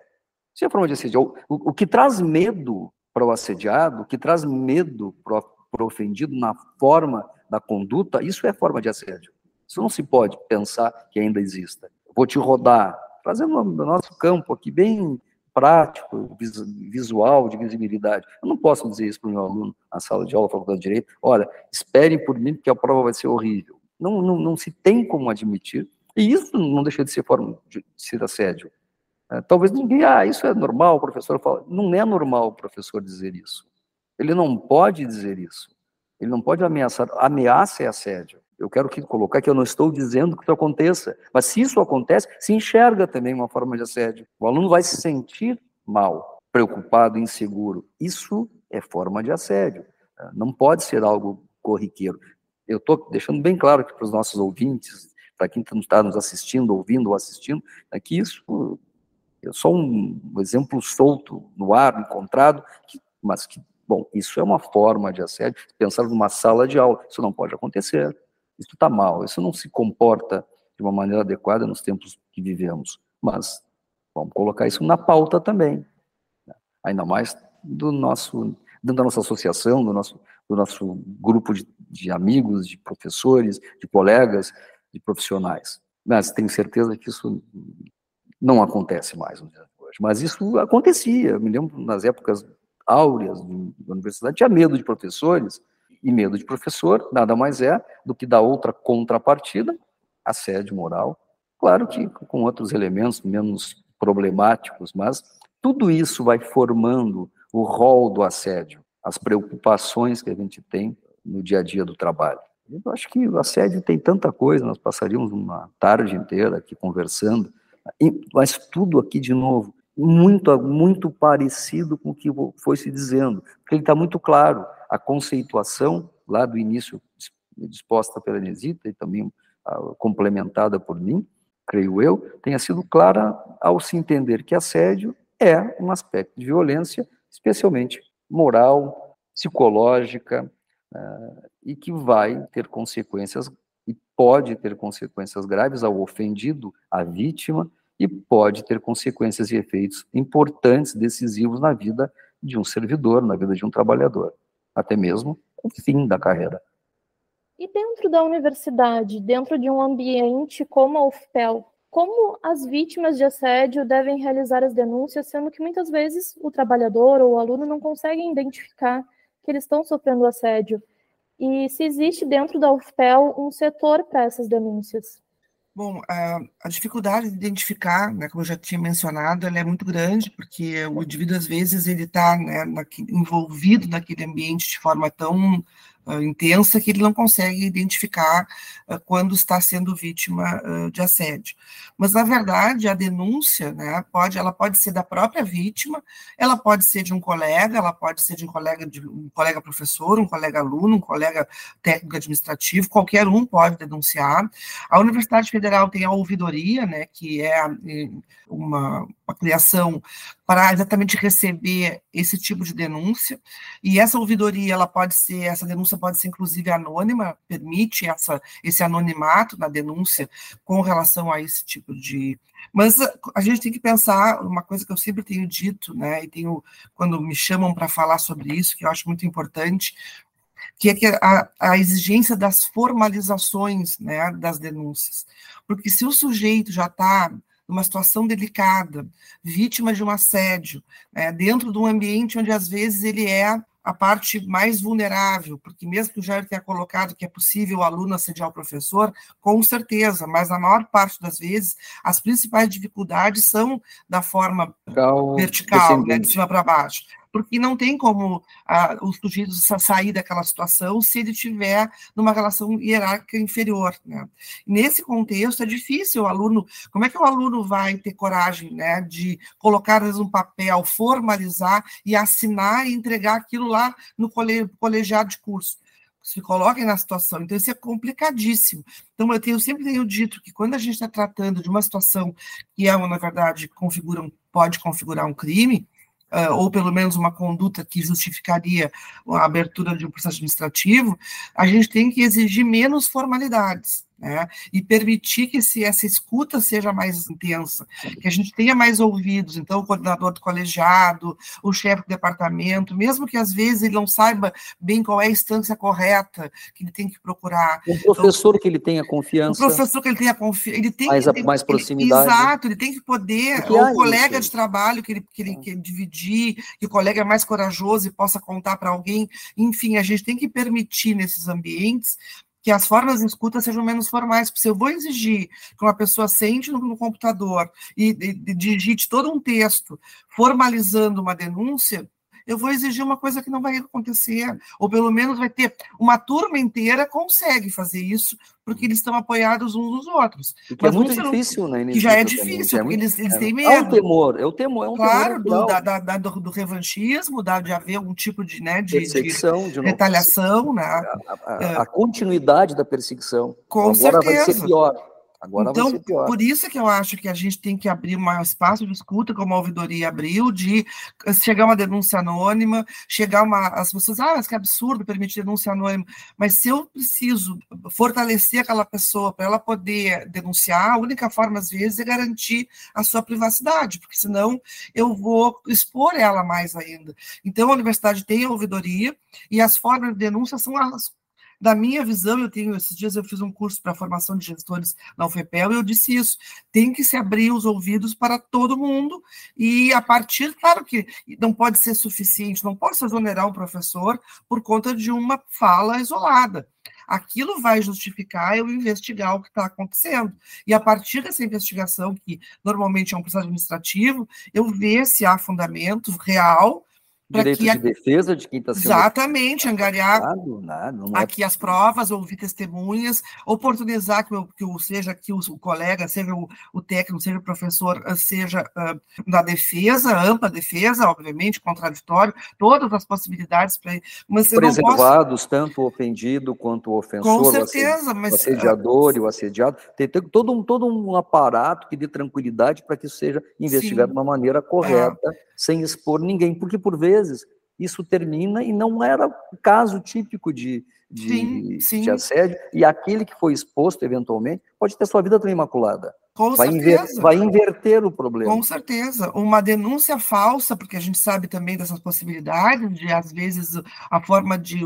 Isso é forma de assédio. O, o que traz medo para o assediado, o que traz medo para o ofendido na forma da conduta, isso é forma de assédio. Isso não se pode pensar que ainda exista. vou te rodar, fazendo no nosso campo aqui bem prático, visual, de visibilidade. Eu não posso dizer isso para o meu aluno na sala de aula, faculdade de Direito, olha, esperem por mim porque a prova vai ser horrível. Não, não, não se tem como admitir, e isso não deixa de ser forma de ser assédio. É, talvez ninguém, ah, isso é normal, o professor fala. Não é normal o professor dizer isso. Ele não pode dizer isso. Ele não pode ameaçar. Ameaça é assédio. Eu quero que colocar que eu não estou dizendo que isso aconteça, mas se isso acontece, se enxerga também uma forma de assédio. O aluno vai se sentir mal, preocupado, inseguro. Isso é forma de assédio. Não pode ser algo corriqueiro. Eu estou deixando bem claro aqui para os nossos ouvintes, para quem está nos assistindo, ouvindo ou assistindo, é que isso é só um exemplo solto no ar, encontrado, mas que, bom, isso é uma forma de assédio. Pensar numa sala de aula, isso não pode acontecer. Isso está mal, isso não se comporta de uma maneira adequada nos tempos que vivemos. Mas vamos colocar isso na pauta também. Né? Ainda mais do nosso, da nossa associação, do nosso, do nosso grupo de, de amigos, de professores, de colegas, de profissionais. Mas tenho certeza que isso Não acontece mais no dia de hoje, mas isso acontecia. Eu me lembro nas épocas áureas da universidade, tinha medo de professores, e medo de professor nada mais é do que da outra contrapartida, assédio moral. Claro que com outros elementos menos problemáticos, mas tudo isso vai formando o rol do assédio, as preocupações que a gente tem no dia a dia do trabalho. Eu acho que o assédio tem tanta coisa, nós passaríamos uma tarde inteira aqui conversando, mas tudo aqui de novo, muito, muito parecido com o que foi se dizendo, porque ele está muito claro, a conceituação lá do início disposta pela Inesita e também complementada por mim, creio eu, tenha sido clara ao se entender que assédio é um aspecto de violência, especialmente moral, psicológica, uh, e que vai ter consequências e pode ter consequências graves ao ofendido, à vítima, e pode ter consequências e efeitos importantes, decisivos na vida de um servidor, na vida de um trabalhador, até mesmo o fim da carreira. E dentro da universidade, dentro de um ambiente como a UFPEL, como as vítimas de assédio devem realizar as denúncias, sendo que muitas vezes o trabalhador ou o aluno não conseguem identificar que eles estão sofrendo assédio? E se existe dentro da UFPEL um setor para essas denúncias? Bom, a, a, dificuldade de identificar, né, como eu já tinha mencionado, ela é muito grande, porque o indivíduo, às vezes, ele está né, envolvido naquele ambiente de forma tão intensa que ele não consegue identificar uh, quando está sendo vítima uh, de assédio. Mas na verdade a denúncia, né, pode, ela pode ser da própria vítima, ela pode ser de um colega, ela pode ser de um colega de um colega professor, um colega aluno, um colega técnico administrativo, qualquer um pode denunciar. A Universidade Federal tem a ouvidoria, né, que é uma, uma criação para exatamente receber esse tipo de denúncia. E essa ouvidoria, ela pode ser, essa denúncia pode ser inclusive anônima, permite essa, esse anonimato na denúncia com relação a esse tipo de. Mas a gente tem que pensar uma coisa que eu sempre tenho dito, né? E tenho quando me chamam para falar sobre isso, que eu acho muito importante, que é que a, a, exigência das formalizações né, das denúncias. Porque se o sujeito já está numa situação delicada, vítima de um assédio, né, dentro de um ambiente onde às vezes ele é a parte mais vulnerável, porque mesmo que o Jair tenha colocado que é possível o aluno assediar o professor, com certeza, mas na maior parte das vezes, as principais dificuldades são da forma vertical, né, de cima para baixo porque não tem como ah, o sujeito sair daquela situação se ele tiver numa relação hierárquica inferior. Né? Nesse contexto, é difícil o aluno, como é que o aluno vai ter coragem né, de colocar um papel, formalizar e assinar e entregar aquilo lá no colegiado de curso? se coloquem na situação. Então, isso é complicadíssimo. Então, eu, tenho, eu sempre tenho dito que quando a gente está tratando de uma situação que é, na verdade, configura um, pode configurar um crime, ou pelo menos uma conduta que justificaria a abertura de um processo administrativo, a gente tem que exigir menos formalidades né? e permitir que se essa escuta seja mais intensa, que a gente tenha mais ouvidos, então o coordenador do colegiado, o chefe do departamento, mesmo que às vezes ele não saiba bem qual é a instância correta que ele tem que procurar. O professor então, que ele tenha confiança. O professor que ele tenha confiança, ele tem mais, que mais proximidade. Ele, exato, ele tem que poder, ou o colega isso. de trabalho que ele, que ele que dividir, que o colega é mais corajoso e possa contar para alguém, enfim, a gente tem que permitir nesses ambientes que as formas de escuta sejam menos formais, porque se eu vou exigir que uma pessoa sente no, no computador e, e, e digite todo um texto formalizando uma denúncia, eu vou exigir uma coisa que não vai acontecer, ou pelo menos vai ter uma turma inteira consegue fazer isso, porque eles estão apoiados uns nos outros. Que é muito difícil, né? Que já é difícil, é porque eles, eles é, têm medo. É um temor, é o temor, é um claro, temor do, da, da, do, do, revanchismo, da, de haver algum tipo de, né, de, perseguição, de, de retaliação, né? A, a, a, a, continuidade da perseguição. Com Agora certeza. vai ser pior. Agora então, por isso que eu acho que a gente tem que abrir um espaço de escuta, como a ouvidoria abriu, de chegar uma denúncia anônima, chegar uma. As pessoas, ah, mas que absurdo permitir denúncia anônima. Mas se eu preciso fortalecer aquela pessoa para ela poder denunciar, a única forma, às vezes, é garantir a sua privacidade, porque senão eu vou expor ela mais ainda. Então, a universidade tem a ouvidoria e as formas de denúncia são as da minha visão, eu tenho, esses dias eu fiz um curso para formação de gestores na UFPEL e eu disse isso, tem que se abrir os ouvidos para todo mundo e a partir, claro que não pode ser suficiente, não pode se exonerar um professor por conta de uma fala isolada aquilo vai justificar eu investigar o que está acontecendo. E a partir dessa investigação, que normalmente é um processo administrativo, eu ver se há fundamento real Direito de defesa de quem está sendo. Exatamente, angariar nada, é... aqui as provas, ouvir testemunhas, oportunizar que, eu, que o, seja que o, o colega, seja o, o, técnico, seja o professor, ah, seja uh, da defesa, ampla defesa, obviamente, contraditório, todas as possibilidades para mas Preservados, posso... tanto o ofendido quanto o ofensor, Com certeza, o mas... assediador uh... e o assediado. Tem, tem, todo, um, todo um aparato que dê tranquilidade para que seja investigado Sim. de uma maneira correta, é. sem expor ninguém, porque por vezes vezes isso termina e não era o caso típico de, de, sim, sim. de assédio, e aquele que foi exposto eventualmente pode ter sua vida também imaculada. Com vai. Inver, vai inverter o problema. Com certeza. Uma denúncia falsa, porque a gente sabe também dessas possibilidades, de às vezes a forma de,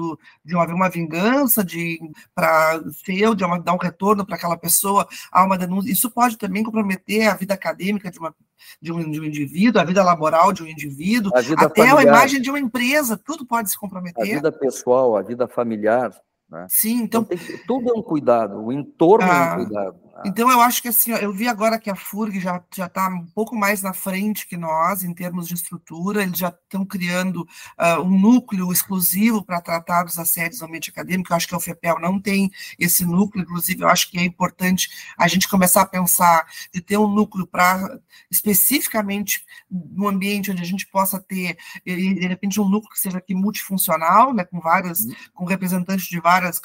de haver uma vingança, de para ser, de uma, dar um retorno para aquela pessoa, há uma denúncia. Isso pode também comprometer a vida acadêmica de, uma, de, um, de um indivíduo, a vida laboral de um indivíduo, até familiar. a imagem de uma empresa, tudo pode se comprometer. A vida pessoal, a vida familiar. Né? Sim, então. então que, tudo é um cuidado, o entorno ah, é um ah, cuidado. Então, eu acho que assim, eu vi agora que a FURG já está um pouco mais na frente que nós, em termos de estrutura, eles já estão criando uh, um núcleo exclusivo para tratar dos assédios no ambiente acadêmico. Eu acho que a UFPEL não tem esse núcleo, inclusive, eu acho que é importante a gente começar a pensar de ter um núcleo para especificamente no ambiente onde a gente possa ter, de repente, um núcleo que seja aqui multifuncional, né, com várias, uhum. com representantes de várias várias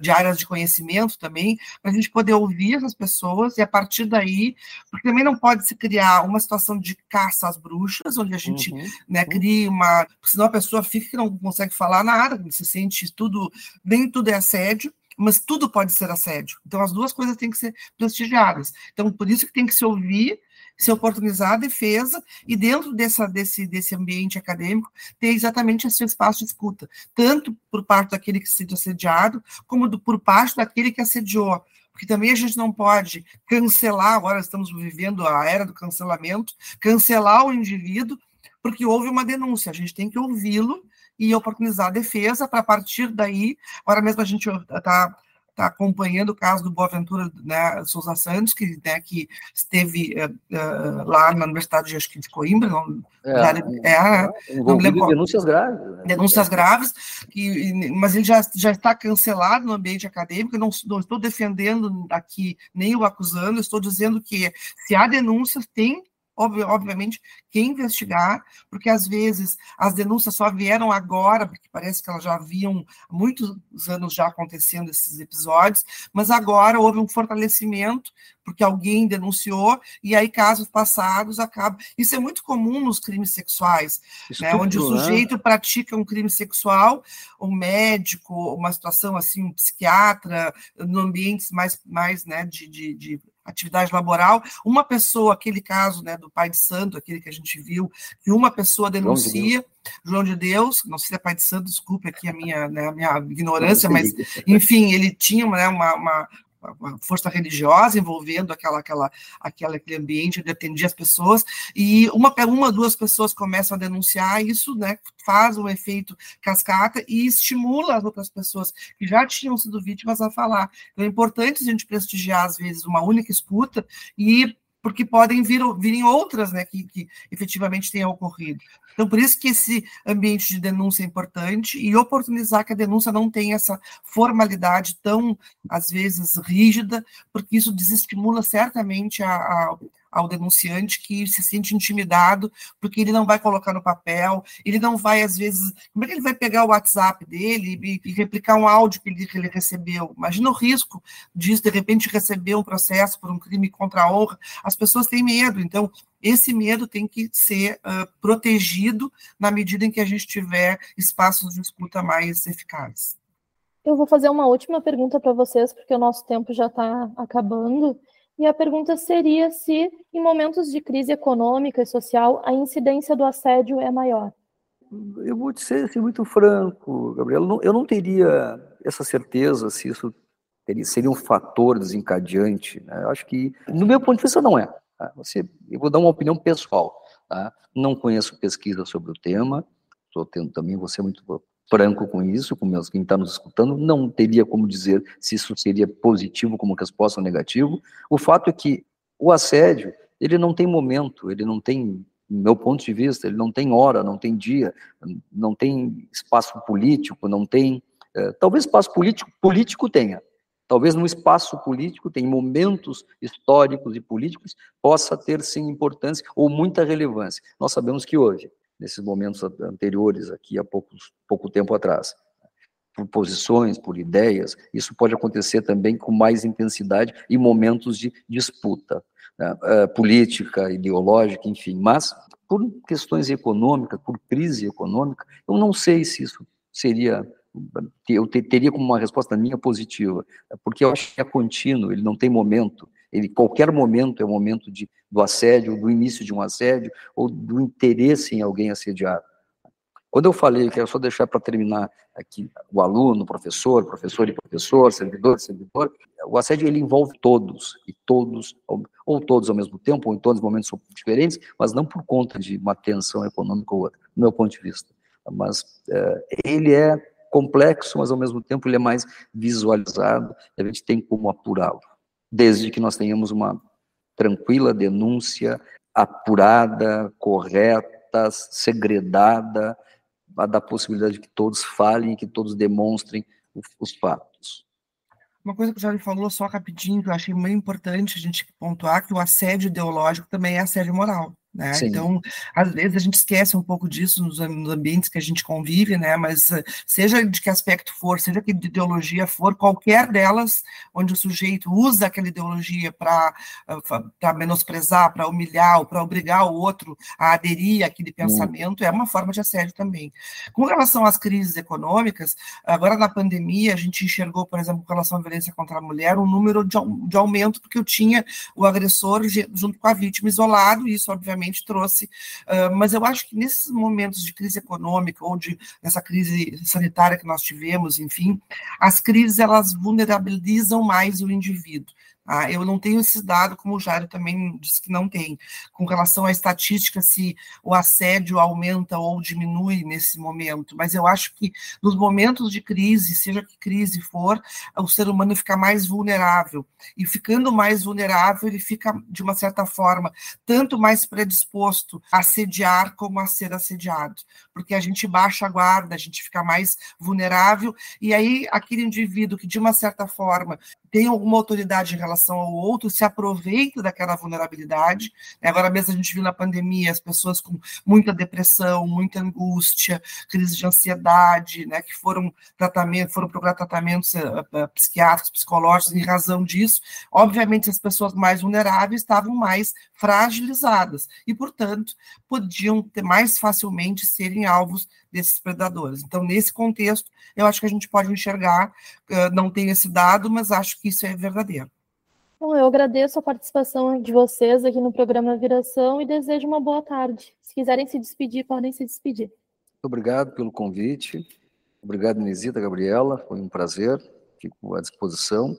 de áreas de conhecimento também, para a gente poder ouvir essas pessoas e a partir daí, porque também não pode se criar uma situação de caça às bruxas, onde a gente uhum, né, uhum. cria uma. Senão a pessoa fica que não consegue falar nada, se sente tudo, nem tudo é assédio mas tudo pode ser assédio. Então, as duas coisas têm que ser prestigiadas. Então, por isso que tem que se ouvir se oportunizar a defesa e dentro dessa, desse, desse ambiente acadêmico ter exatamente esse espaço de escuta, tanto por parte daquele que se sente assediado, como do, por parte daquele que assediou. Porque também a gente não pode cancelar, agora estamos vivendo a era do cancelamento, cancelar o indivíduo porque houve uma denúncia. A gente tem que ouvi-lo e oportunizar a defesa para, partir daí, agora mesmo a gente está está acompanhando o caso do Boaventura né, Souza Santos, que, né, que esteve uh, lá na Universidade de, de Coimbra, não, é, é, é, não lembro, denúncias graves. Né? Denúncias graves, que, mas ele já, já está cancelado no ambiente acadêmico, não, não estou defendendo aqui nem o acusando, estou dizendo que se há denúncias, tem obviamente, que investigar, porque às vezes as denúncias só vieram agora, porque parece que elas já haviam muitos anos já acontecendo esses episódios, mas agora houve um fortalecimento, porque alguém denunciou, e aí casos passados acabam. Isso é muito comum nos crimes sexuais, né, onde o né? sujeito pratica um crime sexual, um médico, uma situação assim, um psiquiatra, no ambientes mais, mais né, de, de, de atividade laboral, uma pessoa, aquele caso né, do pai de santo, aquele que a gente viu, que uma pessoa denuncia, João de Deus, João de Deus não sei se é pai de santo, desculpe aqui a minha, né, a minha ignorância, mas, enfim, ele tinha né, uma, uma, uma força religiosa envolvendo aquela, aquela, aquela, aquele ambiente onde atendia as pessoas, e uma, uma duas pessoas começam a denunciar, isso né, faz um efeito cascata e estimula as outras pessoas que já tinham sido vítimas a falar. Então é importante a gente prestigiar, às vezes, uma única escuta e porque podem vir virem outras né, que, que efetivamente tenham ocorrido. Então, por isso que esse ambiente de denúncia é importante e oportunizar que a denúncia não tenha essa formalidade tão, às vezes, rígida, porque isso desestimula certamente a, a ao denunciante que se sente intimidado, porque ele não vai colocar no papel, ele não vai, às vezes, como é que ele vai pegar o WhatsApp dele e, e replicar um áudio que ele, que ele recebeu? Imagina o risco disso, de repente, receber um processo por um crime contra a honra. As pessoas têm medo, então, esse medo tem que ser uh, protegido na medida em que a gente tiver espaços de escuta mais eficazes. Eu vou fazer uma última pergunta para vocês, porque o nosso tempo já está acabando. E a pergunta seria se, em momentos de crise econômica e social, a incidência do assédio é maior. Eu vou ser, ser muito franco, Gabriel. Eu não, teria essa certeza se isso seria um fator desencadeante. Né? Eu acho que, no meu ponto de vista, não é. Tá? Você, eu vou dar uma opinião pessoal. Tá? Não conheço pesquisa sobre o tema. Estou tendo também, ser muito franco com isso, com meus, quem está nos escutando, não teria como dizer se isso seria positivo como resposta ou negativo. O fato é que o assédio, ele não tem momento, ele não tem meu ponto de vista, ele não tem hora, não tem dia, não tem espaço político, não tem. É, talvez espaço político, político tenha. Talvez no espaço político, tem momentos históricos e políticos, possa ter sim importância ou muita relevância. Nós sabemos que houve, nesses momentos anteriores, aqui há poucos, pouco tempo atrás. Por posições, por ideias, isso pode acontecer também com mais intensidade em momentos de disputa uh, política, ideológica, enfim, mas por questões econômicas, por crise econômica, eu não sei se isso seria, eu teria como uma resposta minha positiva, porque eu acho que é contínuo, ele não tem momento, ele qualquer momento é o momento de, do assédio, do início de um assédio, ou do interesse em alguém assediado. Quando eu falei, quero só deixar para terminar aqui, o aluno, professor, professor e professor, servidor, servidor, o assédio ele envolve todos, e todos, ou todos ao mesmo tempo, ou em todos os momentos diferentes, mas não por conta de uma tensão econômica ou outra, do meu ponto de vista. Mas é, ele é complexo, mas ao mesmo tempo ele é mais visualizado, a gente tem como apurá-lo, desde que nós tenhamos uma tranquila denúncia apurada, correta, segredada, a dar possibilidade de que todos falem, que todos demonstrem os fatos. Uma coisa que o Jorge falou só rapidinho, que eu achei muito importante a gente pontuar, que o assédio ideológico também é assédio moral. Né? Então, às vezes a gente esquece um pouco disso nos, ambientes que a gente convive, né? mas eh, seja de que aspecto for, seja que ideologia for, qualquer delas, onde o sujeito usa aquela ideologia para eh, menosprezar, para humilhar, ou para obrigar o outro a aderir àquele pensamento, é uma forma de assédio também. Com relação às crises econômicas, agora na pandemia, a gente enxergou, por exemplo, com relação à violência contra a mulher, um número de, de aumento, porque eu tinha o agressor junto com a vítima isolado, e isso, obviamente, realmente trouxe. Mas eu acho que nesses momentos de crise econômica ou de essa crise sanitária que nós tivemos, enfim, as crises elas vulnerabilizam mais o indivíduo. Ah, eu não tenho esse dado, como o Jário também disse que não tem, com relação à estatística, se o assédio aumenta ou diminui nesse momento, mas eu acho que nos momentos de crise, seja que crise for, o ser humano fica mais vulnerável. E ficando mais vulnerável, ele fica, de uma certa forma, tanto mais a assediar como a ser assediado, porque a gente baixa a guarda, a gente fica mais vulnerável, e aí aquele indivíduo que, de uma certa forma, tem alguma autoridade em relação ao outro, se aproveita daquela vulnerabilidade. Agora mesmo a gente viu na pandemia as pessoas com muita depressão, muita angústia, crise de ansiedade, né, que foram tratamento, foram procurar tratamentos uh, psiquiátricos, psicológicos em razão disso. Obviamente as pessoas mais vulneráveis estavam mais fragilizadas e, portanto, podiam ter mais facilmente serem alvos desses predadores. Então, nesse contexto, eu acho que a gente pode enxergar, não tem esse dado, mas acho que isso é verdadeiro. Bom, eu agradeço a participação de vocês aqui no programa Viração e desejo uma boa tarde. Se quiserem se despedir, podem se despedir. Obrigado pelo convite. Obrigado, Nesita, Gabriela. Foi um prazer. Fico à disposição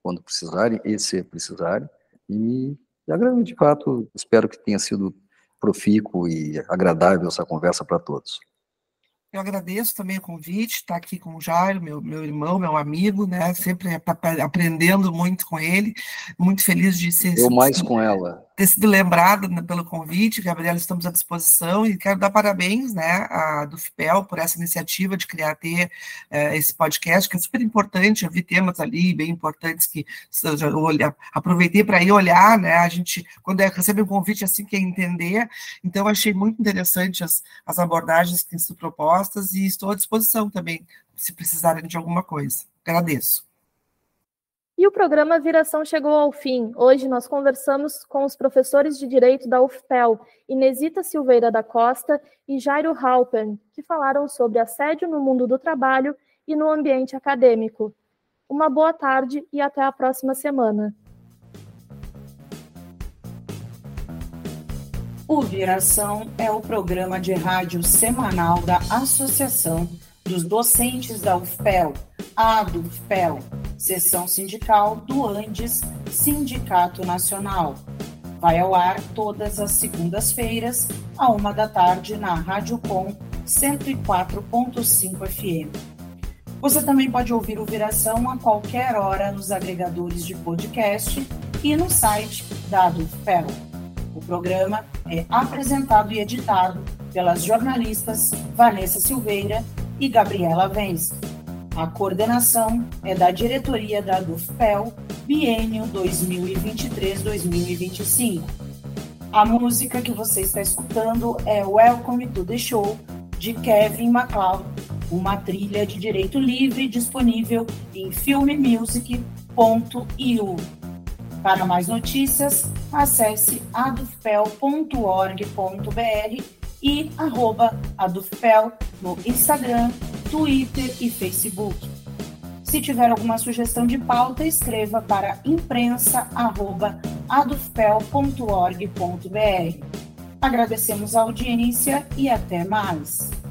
quando precisarem e se precisarem. E, de fato, espero que tenha sido profícuo e agradável essa conversa para todos. Eu agradeço também o convite, estar aqui com o Jairo, meu, meu irmão, meu amigo, né? Sempre aprendendo muito com ele. Muito feliz de ser. Eu mais com ela ter sido lembrado né, pelo convite, Gabriela, estamos à disposição e quero dar parabéns né, a, do FIPEL por essa iniciativa de criar ter é, esse podcast, que é super importante, eu vi temas ali bem importantes que eu olha, aproveitei para ir olhar, né, a gente, quando é, recebe um convite assim, quer entender, então achei muito interessante as, as abordagens que têm sido propostas e estou à disposição também, se precisarem de alguma coisa. Agradeço. E o programa Viração chegou ao fim. Hoje nós conversamos com os professores de Direito da UFPEL, Inesita Silveira da Costa e Jairo Halpern, que falaram sobre assédio no mundo do trabalho e no ambiente acadêmico. Uma boa tarde e até a próxima semana. O Viração é o programa de rádio semanal da Associação dos Docentes da UFPEL, a do UFPEL, Seção Sindical do Andes Sindicato Nacional. Vai ao ar todas as segundas-feiras, à uma da tarde, na Rádio Com 104.5 FM. Você também pode ouvir o Viração a qualquer hora nos agregadores de podcast e no site da UFPEL. O programa é apresentado e editado pelas jornalistas Vanessa Silveira e Gabriela Vence. A coordenação é da diretoria da DUFPEL, biênio 2023-2025. A música que você está escutando é Welcome to the Show, de Kevin MacLeod, uma trilha de direito livre disponível em filmemusic.io. Para mais notícias, acesse adufpel.org.br e arroba adufpel no Instagram, Twitter e Facebook. Se tiver alguma sugestão de pauta, escreva para imprensa.adufpel.org.br. Agradecemos a audiência e até mais.